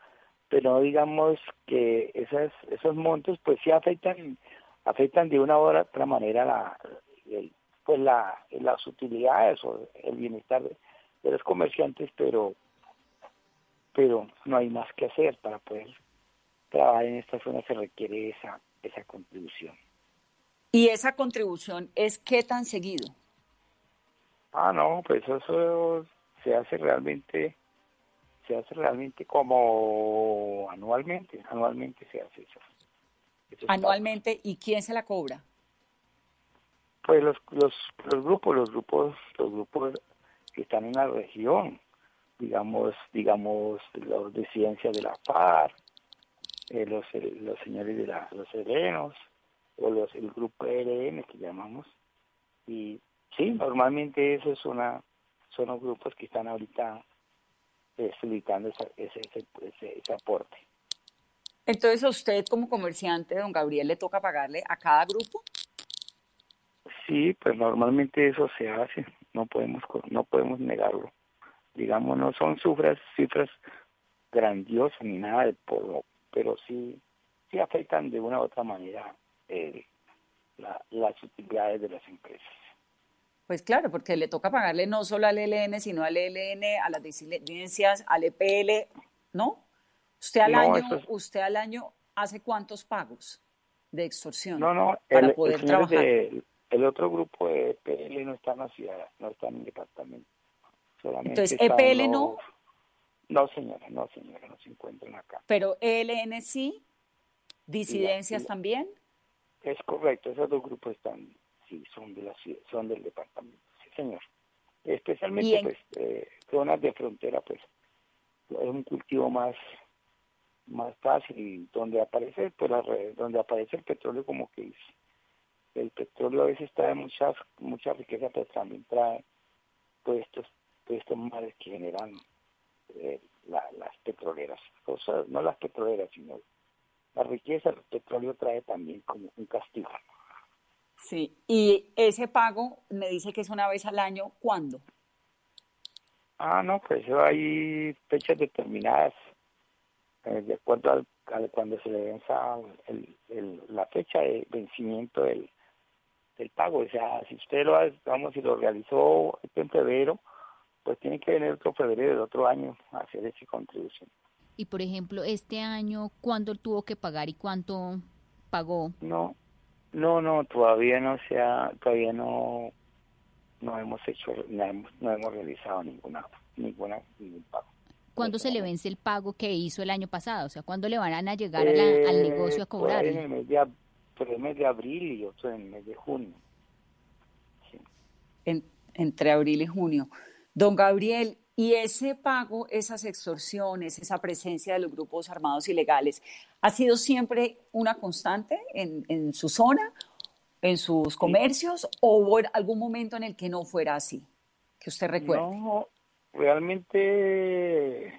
pero digamos que esas esos montos pues sí afectan afectan de una u otra manera la pues la las utilidades o el bienestar de, los comerciantes pero pero no hay más que hacer para poder trabajar en esta zona se requiere esa esa contribución y esa contribución es qué tan seguido Ah, no, pues eso se hace realmente, se hace realmente como anualmente, anualmente se hace eso. anualmente, ¿y quién se la cobra? Pues los, los, los grupos, los grupos, los grupos que están en la región, digamos, digamos, los de ciencia de la FARC, eh, los, eh, los señores de la, los serenos, o los, el grupo ERM que llamamos, y sí, normalmente eso es una, son los grupos que están ahorita eh, solicitando ese, ese, ese, ese aporte. Entonces, ¿a usted como comerciante, don Gabriel, le toca pagarle a cada grupo? Sí, pues normalmente eso se hace, no podemos no podemos negarlo. Digamos, no son cifras cifras grandiosas ni nada de polvo, pero sí sí afectan de una u otra manera eh, la, las utilidades de las empresas. Pues claro, porque le toca pagarle no solo al ELN, sino al ELN, a las disidencias, al EPL, ¿no? Usted al No, año, es- usted al año hace cuántos pagos de extorsión No, no, para el, poder el trabajar. de- el otro grupo de EPL no está en la ciudad, no está en el departamento. Solamente Entonces, EPL los- no. No, señora, no, señora, no se encuentran acá. Pero ELN sí, disidencias también. Es correcto, esos dos grupos están, sí, son de la ciudad, son del departamento, sí, señor. Especialmente, en- pues, eh, zonas de frontera, pues, es un cultivo más más fácil y donde aparece pues la red- donde aparece el petróleo como que dice el petróleo a veces trae muchas mucha riqueza pero también trae pues estos pues, estos males que generan eh, la- las petroleras o sea no las petroleras sino la riqueza del petróleo trae también como un castigo Sí. Y ese pago me dice que es una vez al año. ¿Cuándo? Ah, no, pues hay fechas determinadas eh, de acuerdo al, al- cuando se le venza el, el- la fecha de vencimiento del, del pago. O sea, si usted lo, ha- vamos, si lo realizó en febrero, pues tiene que venir otro febrero del otro año a hacer esa contribución. Y por ejemplo, este año, ¿cuándo tuvo que pagar y cuánto pagó? No, no, no, todavía no se ha, todavía no, no hemos hecho, no hemos, no hemos realizado ninguna, ninguna, ningún pago. ¿Cuándo se le vence el pago que hizo el año pasado? O sea, ¿cuándo le van a llegar a la- al Eh, negocio a ahí En el mes de, ab- por el mes de abril y otro en el mes de junio. En- entre abril y junio. Don Gabriel, ¿y ese pago, esas extorsiones, esa presencia de los grupos armados ilegales, ha sido siempre una constante en, en su zona, en sus comercios, o hubo algún momento en el que no fuera así? Que usted recuerde. No, realmente,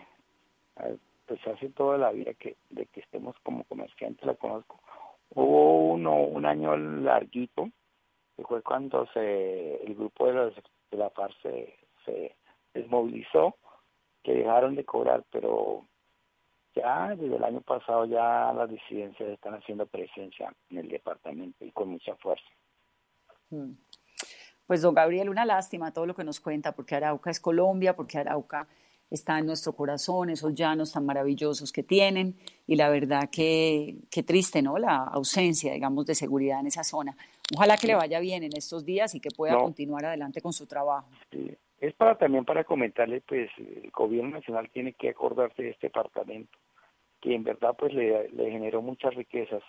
pues hace toda la vida que de que estemos como comerciantes la conozco. Hubo uno, un año larguito, que fue cuando se el grupo de, la FARC se, se desmovilizó, que dejaron de cobrar, pero ya desde el año pasado ya las disidencias están haciendo presencia en el departamento y con mucha fuerza. Mm. Pues don Gabriel, una lástima todo lo que nos cuenta, porque Arauca es Colombia, porque Arauca está en nuestro corazón, esos llanos tan maravillosos que tienen, y la verdad que, que triste, ¿no? La ausencia, digamos, de seguridad en esa zona. Ojalá que le vaya bien en estos días y que pueda No. continuar adelante con su trabajo. Sí. Es para también para comentarle, pues el gobierno nacional tiene que acordarse de este departamento, que en verdad pues le, le generó muchas riquezas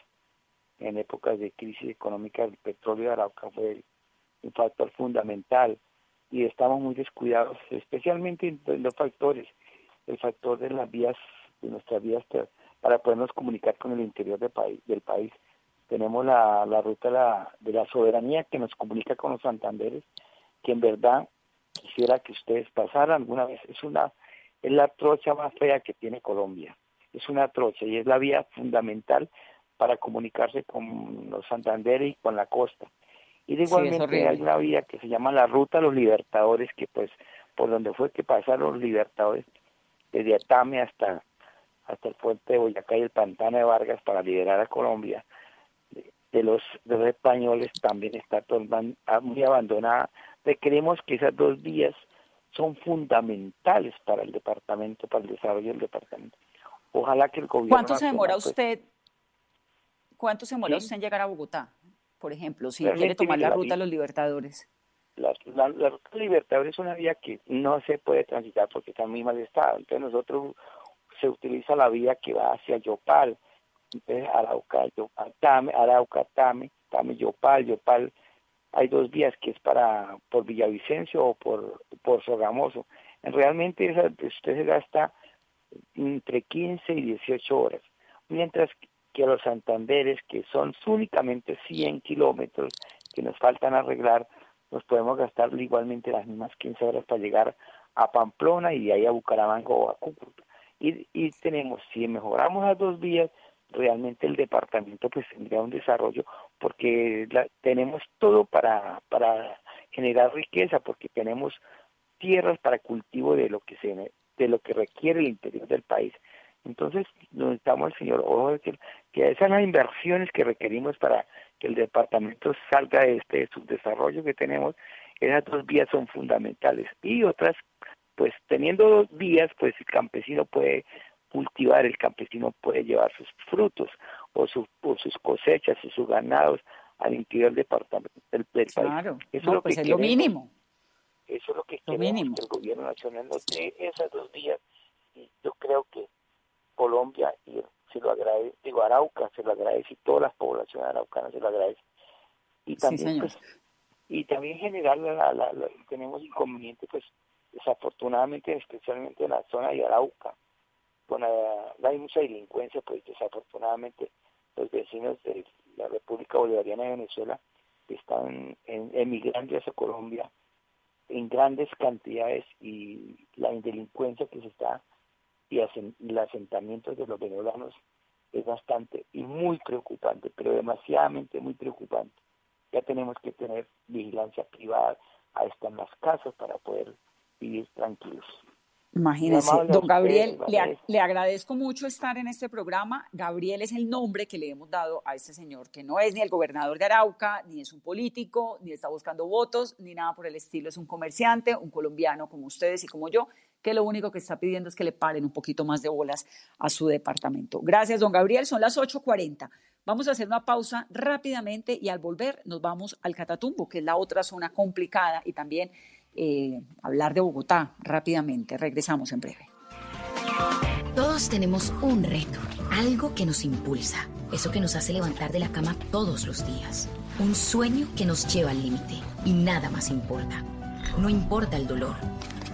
en épocas de crisis económica. El petróleo de Arauca fue un factor fundamental y estamos muy descuidados, especialmente en dos factores, el factor de las vías, de nuestras vías pa- para podernos comunicar con el interior del país. Del país. Tenemos la, la ruta de la, de la soberanía que nos comunica con los Santanderes, que en verdad quisiera que ustedes pasaran alguna vez. Es una es la trocha más fea que tiene Colombia. Es una trocha y es la vía fundamental para comunicarse con los Santanderes y con la costa. Y de Sí, igualmente horrible. hay una vía que se llama la Ruta de los Libertadores, que pues por donde fue que pasaron los libertadores, desde Atame hasta, hasta el puente de Boyacá y el pantano de Vargas para liberar a Colombia, de, de los, de los españoles también está ah, muy abandonada. Pero creemos que esas dos vías son fundamentales para el departamento, para el desarrollo del departamento. Ojalá que el gobierno ¿Cuánto se demora nacional, pues, usted? ¿Cuánto se demora Sí. usted en llegar a Bogotá? Por ejemplo, si Realmente, quiere tomar la la ruta de los Libertadores. la, la, la ruta Libertador es una vía que no se puede transitar porque está en muy mal estado. Entonces nosotros se utiliza la vía que va hacia Yopal, entonces Arauca, Yopal, Tame, Arauca, Tame, Tame, Yopal, Yopal, hay dos vías que es para por Villavicencio o por, por Sogamoso. Realmente esa, usted se gasta entre 15 y 18 horas, mientras que los Santanderes, que son únicamente 100 kilómetros que nos faltan arreglar, nos podemos gastar igualmente las mismas 15 horas para llegar a Pamplona y de ahí a Bucaramanga o a Cúcuta. Y, y tenemos, si mejoramos las dos vías, realmente el departamento pues tendría un desarrollo porque tenemos todo para, para generar riqueza, porque tenemos tierras para cultivo de lo que se de lo que requiere el interior del país. Entonces, necesitamos el señor Ojo que, que esas son las inversiones que requerimos para que el departamento salga de este subdesarrollo que tenemos. Esas dos vías son fundamentales. Y otras, pues teniendo dos vías, pues el campesino puede cultivar, el campesino puede llevar sus frutos o, sus cosechas o sus ganados al interior del departamento del, país. Claro, eso es lo pues que es lo mínimo. Eso es lo que queremos que el gobierno nacional nos dé esas dos vías. Y yo creo que Colombia y se lo agradece, digo Arauca se lo agradece y todas las poblaciones araucanas se lo agradecen. Y también pues, y también general la, tenemos inconvenientes pues desafortunadamente especialmente en la zona de Arauca con la, hay mucha delincuencia pues desafortunadamente los vecinos de la República Bolivariana de Venezuela están emigrando hacia Colombia en grandes cantidades y la delincuencia que se está y el asentamiento de los venezolanos es bastante y muy preocupante, pero demasiadamente muy preocupante. Ya tenemos que tener vigilancia privada, a estas las casas para poder vivir tranquilos. Imagínese, don Gabriel, le, le, agradezco mucho estar en este programa. Gabriel es el nombre que le hemos dado a este señor, que no es ni el gobernador de Arauca, ni es un político, ni está buscando votos, ni nada por el estilo. Es un comerciante, un colombiano como ustedes y como yo, que lo único que está pidiendo es que le paren un poquito más de bolas a su departamento. Gracias, don Gabriel. Son las 8.40. Vamos a hacer una pausa rápidamente y al volver nos vamos al Catatumbo, que es la otra zona complicada y también eh, hablar de Bogotá rápidamente. Regresamos en breve. Todos tenemos un reto, algo que nos impulsa, eso que nos hace levantar de la cama todos los días, un sueño que nos lleva al límite y nada más importa. No importa el dolor,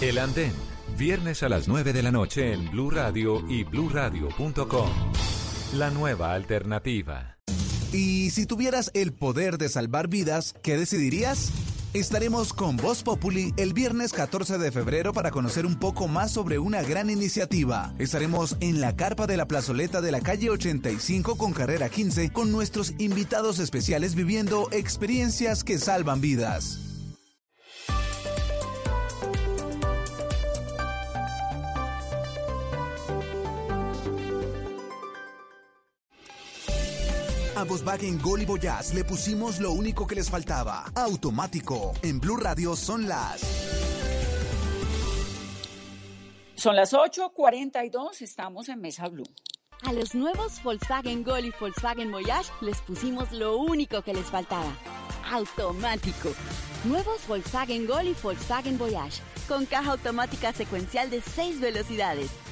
El Andén, viernes a las 9 de la noche en Blue Radio y bluradio.com. La nueva alternativa. Y si tuvieras el poder de salvar vidas, ¿qué decidirías? Estaremos con Voz Populi el viernes 14 de febrero para conocer un poco más sobre una gran iniciativa. Estaremos en la carpa de la plazoleta de la calle 85 con carrera 15 con nuestros invitados especiales viviendo experiencias que salvan vidas. A Volkswagen Gol y Voyage le pusimos lo único que les faltaba. Automático. En Blue Radio son las... Son las 8.42, estamos en Mesa Blue. A los nuevos Volkswagen Gol y Volkswagen Voyage les pusimos lo único que les faltaba. Automático. Nuevos Volkswagen Gol y Volkswagen Voyage. Con caja automática secuencial de 6 velocidades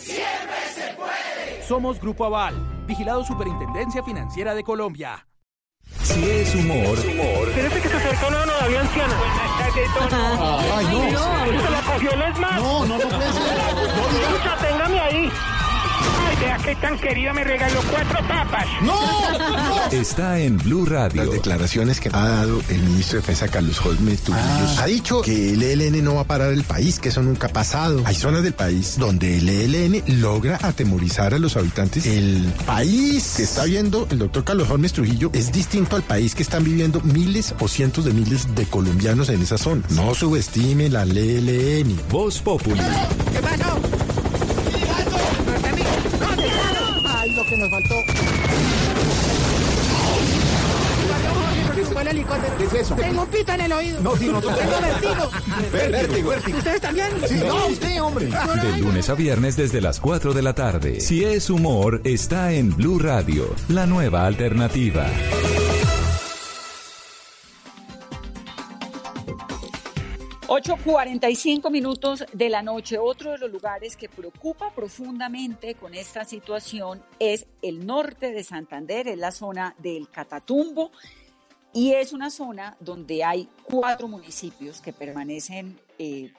¡Siempre se puede! Somos Grupo Aval, vigilado Superintendencia Financiera de Colombia. Si es humor. humor. que se acerca una todavía anciana. Ay, no. ¿Se la cogió el ESMA? No, no, no puede ser. Escucha, téngame ahí. Vea qué tan querido me regaló cuatro papas. ¡No! Está en Blue Radio. Las declaraciones que ha dado el ministro de Defensa Carlos Holmes Trujillo ha dicho que el ELN no va a parar el país, que eso nunca ha pasado. Hay zonas del país donde el ELN logra atemorizar a los habitantes. El país que está viendo el doctor Carlos Holmes Trujillo es distinto al país que están viviendo miles o cientos de miles de colombianos en esa zona. No subestime la ELN. Voz Popular. ¿Qué pasó? Ay, lo que nos faltó. ¿Qué es eso? Tengo un pito en el oído. No, sí, no, Tengo vertigo. Vértigo, vértigo. ¿Ustedes también? Sí, no, usted, hombre. De lunes a viernes desde las 4 de la tarde. Si es humor, está en Blue Radio, la nueva alternativa. Ocho cuarenta y cinco minutos de la noche. Otro de los lugares que preocupa profundamente con esta situación es el norte de Santander, es la zona del Catatumbo y es una zona donde hay cuatro municipios que permanecen eh,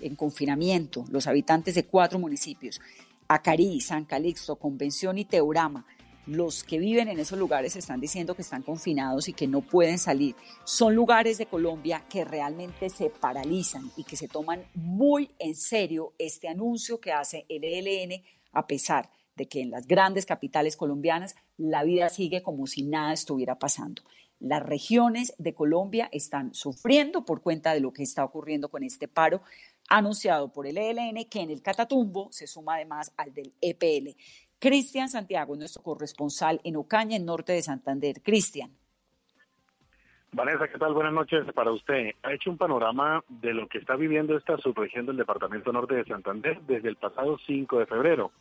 en confinamiento, los habitantes de cuatro municipios, Acarí, San Calixto, Convención y Teorama. Los que viven en esos lugares están diciendo que están confinados y que no pueden salir. Son lugares de Colombia que realmente se paralizan y que se toman muy en serio este anuncio que hace el ELN a pesar de que en las grandes capitales colombianas la vida sigue como si nada estuviera pasando. Las regiones de Colombia están sufriendo por cuenta de lo que está ocurriendo con este paro anunciado por el ELN, que en el Catatumbo se suma además al del EPL. Cristian Santiago, nuestro corresponsal en Ocaña, en norte de Santander. Cristian. Vanessa, ¿qué tal? Buenas noches para usted. Ha hecho un panorama de lo que está viviendo esta subregión del Departamento Norte de Santander desde el pasado 5 de febrero.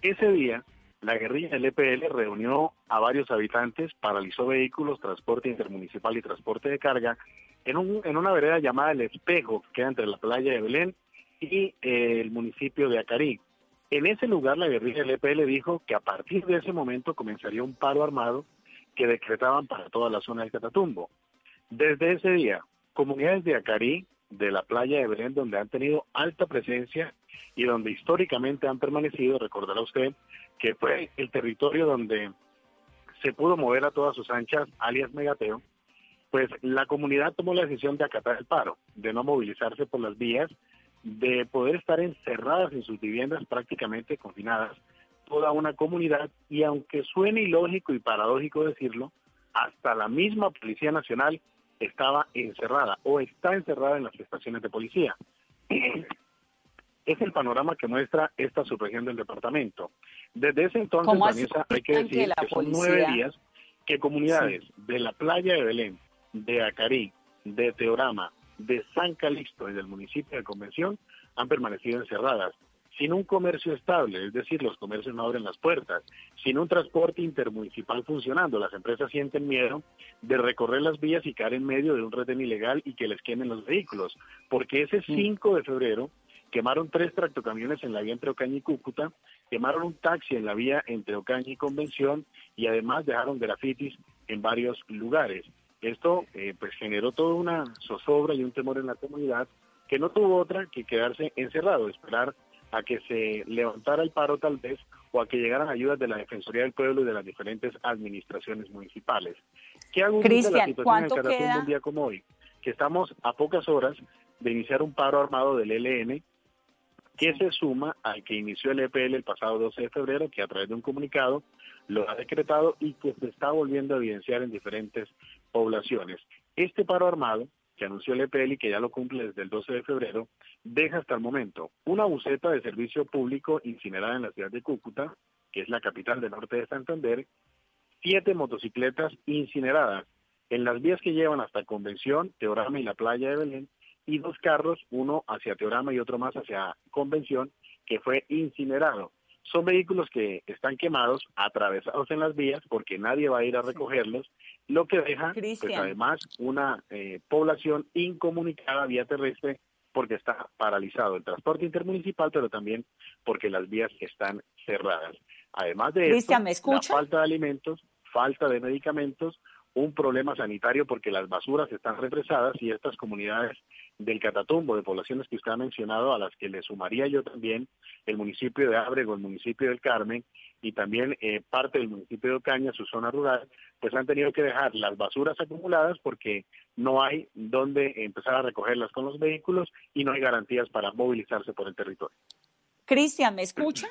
Ese día, la guerrilla del EPL reunió a varios habitantes, paralizó vehículos, transporte intermunicipal y transporte de carga en, un, en una vereda llamada El Espejo, que queda entre la playa de Belén y eh, el municipio de Acarí. En ese lugar la guerrilla del EPL dijo que a partir de ese momento comenzaría un paro armado que decretaban para toda la zona del Catatumbo. Desde ese día, comunidades de Acarí, de la playa de Belén, donde han tenido alta presencia y donde históricamente han permanecido, recordará usted, que fue el territorio donde se pudo mover a todas sus anchas, alias Megateo, pues la comunidad tomó la decisión de acatar el paro, de no movilizarse por las vías de poder estar encerradas en sus viviendas prácticamente confinadas, toda una comunidad, y aunque suene ilógico y paradójico decirlo, hasta la misma Policía Nacional estaba encerrada o está encerrada en las estaciones de policía. es el panorama que muestra esta subregión del departamento. Desde ese entonces, Vanessa, hay que decir que, son nueve días que comunidades de la playa de Belén, de Acarí, de Teorama, de San Calixto y del municipio de Convención han permanecido encerradas, sin un comercio estable, es decir, los comercios no abren las puertas, sin un transporte intermunicipal funcionando. Las empresas sienten miedo de recorrer las vías y caer en medio de un retén ilegal y que les quemen los vehículos, porque ese 5 de febrero quemaron tres tractocamiones en la vía entre Ocaña y Cúcuta, quemaron un taxi en la vía entre Ocaña y Convención y además dejaron grafitis en varios lugares. Esto eh, pues generó toda una zozobra y un temor en la comunidad que no tuvo otra que quedarse encerrado, esperar a que se levantara el paro tal vez o a que llegaran ayudas de la Defensoría del Pueblo y de las diferentes administraciones municipales. ¿Qué hago la situación en un día como hoy? Que estamos a pocas horas de iniciar un paro armado del ELN que se suma al que inició el EPL el pasado 12 de febrero, que a través de un comunicado lo ha decretado y que se está volviendo a evidenciar en diferentes poblaciones. Este paro armado que anunció el EPL y que ya lo cumple desde el 12 de febrero, deja hasta el momento una buceta de servicio público incinerada en la ciudad de Cúcuta, que es la capital del norte de Santander, siete motocicletas incineradas en las vías que llevan hasta Convención, Teorama y la playa de Belén, y dos carros, uno hacia Teorama y otro más hacia Convención, que fue incinerado. Son vehículos que están quemados, atravesados en las vías, porque nadie va a ir a recogerlos, lo que deja, pues además, una eh, población incomunicada vía terrestre porque está paralizado el transporte intermunicipal, pero también porque las vías están cerradas. Además de esto, la falta de alimentos, falta de medicamentos, un problema sanitario porque las basuras están represadas y estas comunidades del Catatumbo, de poblaciones que usted ha mencionado, a las que le sumaría yo también el municipio de Ábrego, el municipio del Carmen y también eh, parte del municipio de Ocaña, su zona rural, pues han tenido que dejar las basuras acumuladas porque no hay dónde empezar a recogerlas con los vehículos y no hay garantías para movilizarse por el territorio. Cristian, ¿me escucha?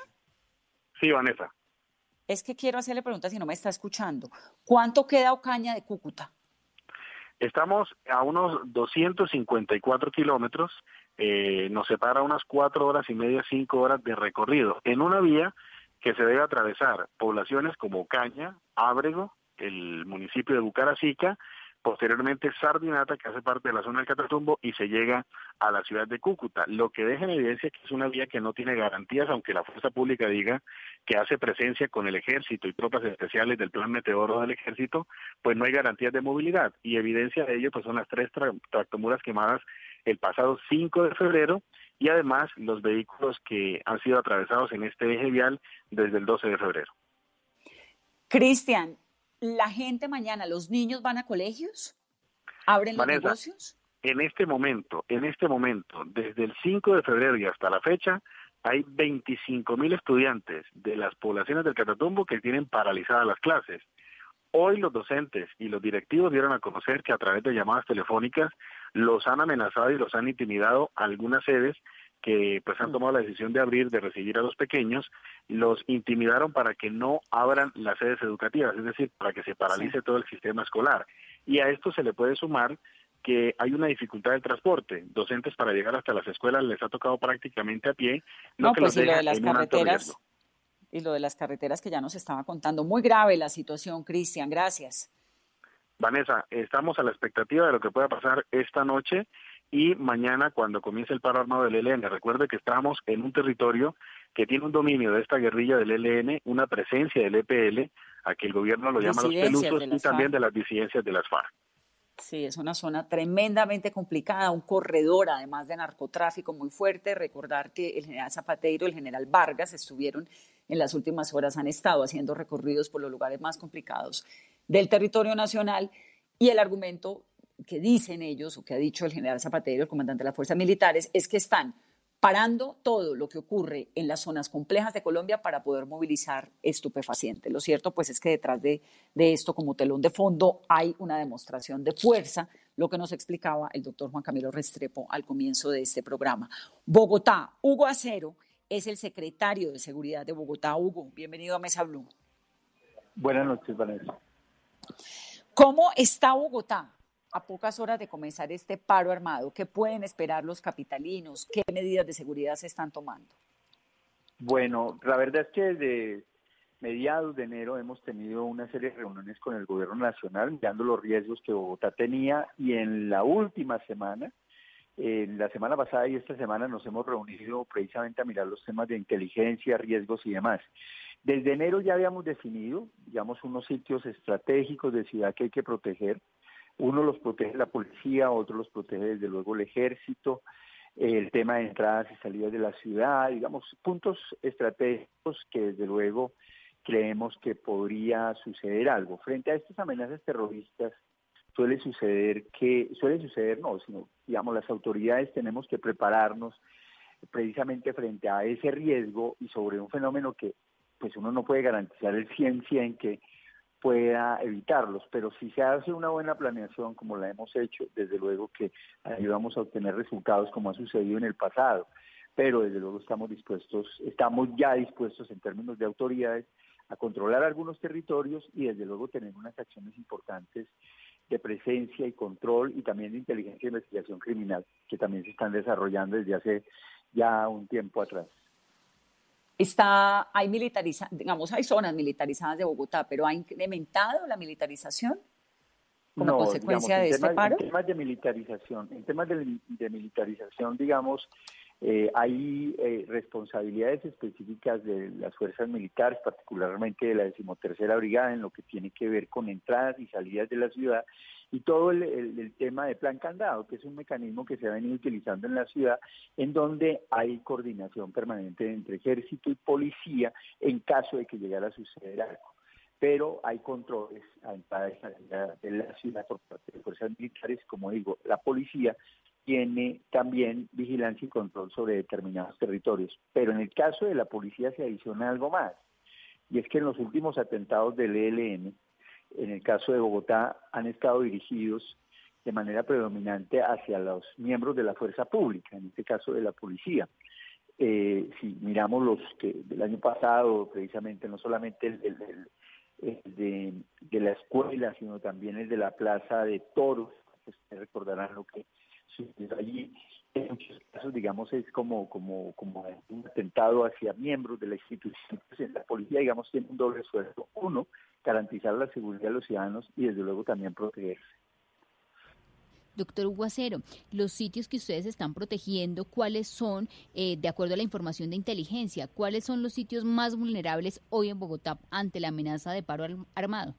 Sí, Vanessa. Es que quiero hacerle preguntas si no me está escuchando. ¿Cuánto queda Ocaña de Cúcuta? Estamos a unos 254 kilómetros, eh, nos separa unas cuatro horas y media, cinco horas de recorrido, en una vía que se debe atravesar poblaciones como Caña, Ábrego, el municipio de Bucaracica, posteriormente Sardinata, que hace parte de la zona del Catatumbo, y se llega a la ciudad de Cúcuta, lo que deja en evidencia que es una vía que no tiene garantías, aunque la fuerza pública diga que hace presencia con el ejército y tropas especiales del plan meteoro del ejército, pues no hay garantías de movilidad, y evidencia de ello pues son las tres tractomuras quemadas el pasado 5 de febrero, y además los vehículos que han sido atravesados en este eje vial desde el 12 de febrero. Cristian, la gente mañana, los niños van a colegios, abren los negocios. En este momento, en este momento, desde el 5 de febrero y hasta la fecha, hay 25 mil estudiantes de las poblaciones del Catatumbo que tienen paralizadas las clases. Hoy los docentes y los directivos dieron a conocer que a través de llamadas telefónicas los han amenazado y los han intimidado algunas sedes que pues han mm. tomado la decisión de abrir, de recibir a los pequeños, los intimidaron para que no abran las sedes educativas, es decir, para que se paralice todo el sistema escolar. Y a esto se le puede sumar que hay una dificultad del transporte. Docentes para llegar hasta las escuelas les ha tocado prácticamente a pie. No, pues y lo de las carreteras y lo de las carreteras que ya nos estaba contando. Muy grave la situación, Cristian. Gracias. Vanessa, estamos a la expectativa de lo que pueda pasar esta noche y mañana cuando comience el paro armado del ELN. Recuerde que estamos en un territorio que tiene un dominio de esta guerrilla del ELN, una presencia del EPL, a que el gobierno lo llama los pelusos, y también de las disidencias de las FARC. Sí, es una zona tremendamente complicada, un corredor además de narcotráfico muy fuerte. Recordar que el general Zapatero y el general Vargas estuvieron en las últimas horas, han estado haciendo recorridos por los lugares más complicados del territorio nacional y el argumento que dicen ellos, o que ha dicho el general Zapatero, el comandante de las fuerzas militares, es que están parando todo lo que ocurre en las zonas complejas de Colombia para poder movilizar estupefacientes. Lo cierto, pues, es que detrás de, de, esto, como telón de fondo, hay una demostración de fuerza, lo que nos explicaba el doctor Juan Camilo Restrepo al comienzo de este programa. Bogotá, Hugo Acero es el secretario de Seguridad de Bogotá. Hugo, bienvenido a Mesa Blue. Buenas noches, Vanessa. ¿Cómo está Bogotá? A pocas horas de comenzar este paro armado, ¿qué pueden esperar los capitalinos? ¿Qué medidas de seguridad se están tomando? Bueno, la verdad es que desde mediados de enero hemos tenido una serie de reuniones con el gobierno nacional mirando los riesgos que Bogotá tenía y en la última semana, en la semana pasada y esta semana nos hemos reunido precisamente a mirar los temas de inteligencia, riesgos y demás. Desde enero ya habíamos definido, digamos, unos sitios estratégicos de ciudad que hay que proteger uno los protege la policía, otro los protege desde luego el ejército, el tema de entradas y salidas de la ciudad, digamos, puntos estratégicos que desde luego creemos que podría suceder algo. Frente a estas amenazas terroristas, suele suceder que, suele suceder no, sino, digamos, las autoridades tenemos que prepararnos precisamente frente a ese riesgo y sobre un fenómeno que pues uno no puede garantizar el 100-100 que pueda evitarlos, pero si se hace una buena planeación como la hemos hecho, desde luego que ayudamos a obtener resultados como ha sucedido en el pasado, pero desde luego estamos dispuestos, estamos ya dispuestos en términos de autoridades a controlar algunos territorios y desde luego tener unas acciones importantes de presencia y control y también de inteligencia e investigación criminal que también se están desarrollando desde hace ya un tiempo atrás. Está, hay militariza, digamos, hay zonas militarizadas de Bogotá, pero ¿ha incrementado la militarización como consecuencia de este paro? En temas de militarización, en temas de, militarización, digamos, eh, hay eh, responsabilidades específicas de las fuerzas militares, particularmente de la decimotercera brigada, en lo que tiene que ver con entradas y salidas de la ciudad y todo el, tema de plan candado, que es un mecanismo que se ha venido utilizando en la ciudad, en donde hay coordinación permanente entre ejército y policía en caso de que llegara a suceder algo. Pero hay controles a entrada de la ciudad por parte de fuerzas militares, como digo, la policía tiene también vigilancia y control sobre determinados territorios. Pero en el caso de la policía se adiciona algo más, y es que en los últimos atentados del ELN, en el caso de Bogotá, han estado dirigidos de manera predominante hacia los miembros de la fuerza pública, en este caso de la policía. Eh, si miramos los que del año pasado, precisamente no solamente el, de, la escuela, sino también el de la plaza de toros, ustedes recordarán lo que allí. En muchos casos, digamos, es como, como, como un atentado hacia miembros de la institución. Pues, la policía, digamos, tiene un doble esfuerzo. Uno, garantizar la seguridad de los ciudadanos y desde luego también protegerse. Doctor Guacero, los sitios que ustedes están protegiendo, ¿cuáles son, eh, de acuerdo a la información de inteligencia, cuáles son los sitios más vulnerables hoy en Bogotá ante la amenaza de paro armado?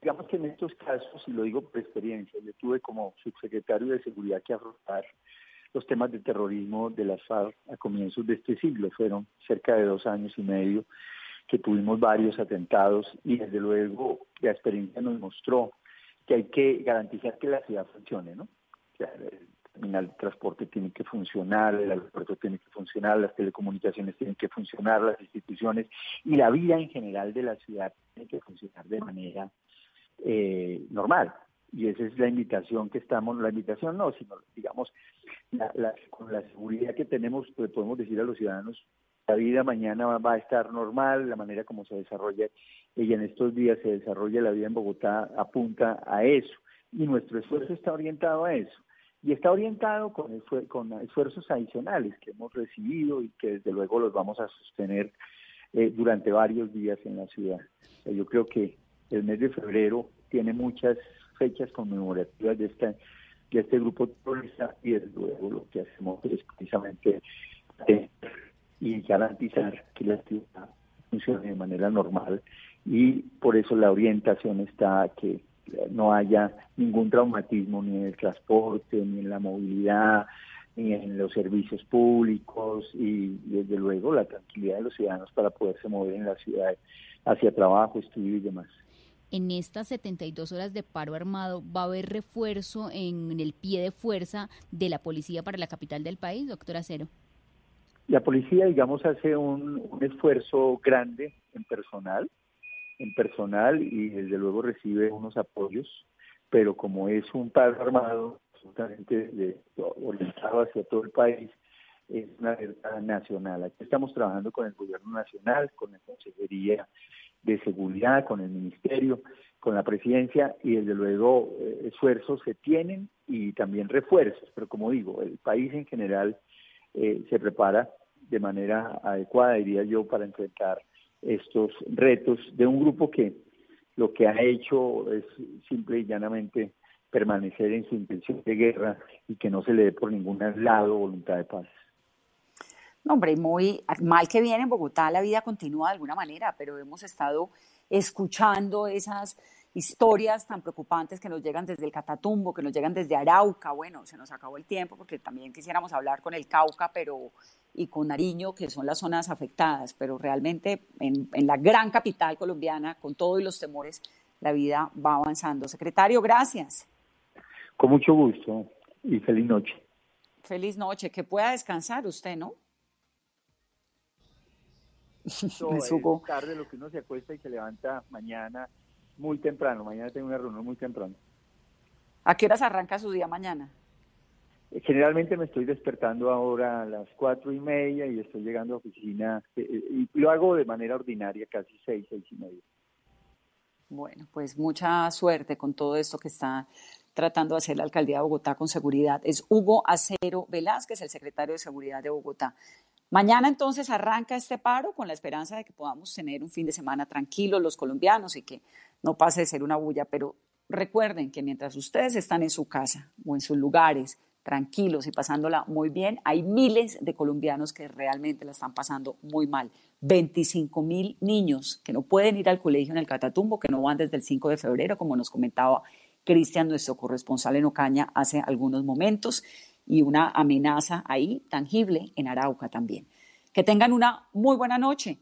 Digamos que en estos casos, y lo digo por experiencia, yo tuve como subsecretario de Seguridad que afrontar los temas de terrorismo de las FARC a comienzos de este siglo, fueron cerca de dos años y medio que tuvimos varios atentados y desde luego la experiencia nos mostró que hay que garantizar que la ciudad funcione, ¿no? Terminal de transporte tiene que funcionar, el aeropuerto tiene que funcionar, las telecomunicaciones tienen que funcionar, las instituciones y la vida en general de la ciudad tiene que funcionar de manera eh, normal. Y esa es la invitación que estamos, la invitación no, sino digamos, con la seguridad que tenemos, podemos decir a los ciudadanos, la vida mañana va a estar normal, la manera como se desarrolla y en estos días se desarrolla la vida en Bogotá apunta a eso y nuestro esfuerzo está orientado a eso y está orientado con, con esfuerzos adicionales que hemos recibido y que desde luego los vamos a sostener eh, durante varios días en la ciudad. yo creo que el mes de febrero tiene muchas fechas conmemorativas de, esta, de este grupo terrorista y desde luego lo que hacemos es precisamente y garantizar que la ciudad funcione de manera normal y por eso la orientación está que no haya ningún traumatismo ni en el transporte, ni en la movilidad, ni en los servicios públicos y desde luego la tranquilidad de los ciudadanos para poderse mover en la ciudad hacia trabajo, estudio y demás. En estas 72 horas de paro armado, ¿va a haber refuerzo en el pie de fuerza de la policía para la capital del país, doctor Acero? La policía, digamos, hace un, esfuerzo grande en personal, en personal y desde luego recibe unos apoyos, pero como es un paro armado absolutamente orientado hacia todo el país, es una verdad nacional. Aquí estamos trabajando con el gobierno nacional, con la Consejería de Seguridad, con el Ministerio, con la Presidencia y desde luego eh, esfuerzos se tienen y también refuerzos, pero como digo, el país en general eh, se prepara de manera adecuada, diría yo, para enfrentar estos retos de un grupo que lo que ha hecho es simple y llanamente permanecer en su intención de guerra y que no se le dé por ningún lado voluntad de paz. No, hombre, muy mal que viene en Bogotá, la vida continúa de alguna manera, pero hemos estado escuchando esas historias tan preocupantes que nos llegan desde el Catatumbo, que nos llegan desde Arauca. Bueno, se nos acabó el tiempo porque también quisiéramos hablar con el Cauca pero, y con Nariño, que son las zonas afectadas, pero realmente en, en la gran capital colombiana, con todos los temores, la vida va avanzando. Secretario, gracias. Con mucho gusto y feliz noche. Feliz noche, que pueda descansar usted, ¿no? No, es tarde lo que uno se acuesta y se levanta mañana muy temprano. Mañana tengo una reunión muy temprano. ¿A qué horas arranca su día mañana? Eh, generalmente me estoy despertando ahora a las cuatro y media y estoy llegando a oficina eh, eh, y lo hago de manera ordinaria, casi seis, seis y media. Bueno, pues mucha suerte con todo esto que está tratando de hacer la alcaldía de Bogotá con seguridad. Es Hugo Acero Velázquez, el secretario de Seguridad de Bogotá. Mañana entonces arranca este paro con la esperanza de que podamos tener un fin de semana tranquilo los colombianos y que no pase de ser una bulla, pero recuerden que mientras ustedes están en su casa o en sus lugares tranquilos y pasándola muy bien, hay miles de colombianos que realmente la están pasando muy mal. 25 mil niños que no pueden ir al colegio en el Catatumbo, que no van desde el 5 de febrero, como nos comentaba Cristian, nuestro corresponsal en Ocaña, hace algunos momentos, y una amenaza ahí tangible en Arauca también. Que tengan una muy buena noche.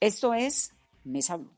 Esto es Mesa Blue.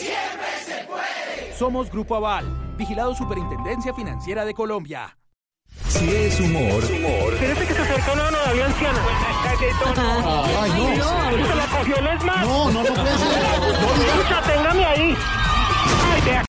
Siempre se puede. Somos Grupo Aval, vigilado Superintendencia Financiera de Colombia. Si es humor. humor. Fíjate que se acercó una novia anciana. Ay, no. Se la cogió el esma. No, no, no puede ser. Escucha, téngame ahí. Ay, vea.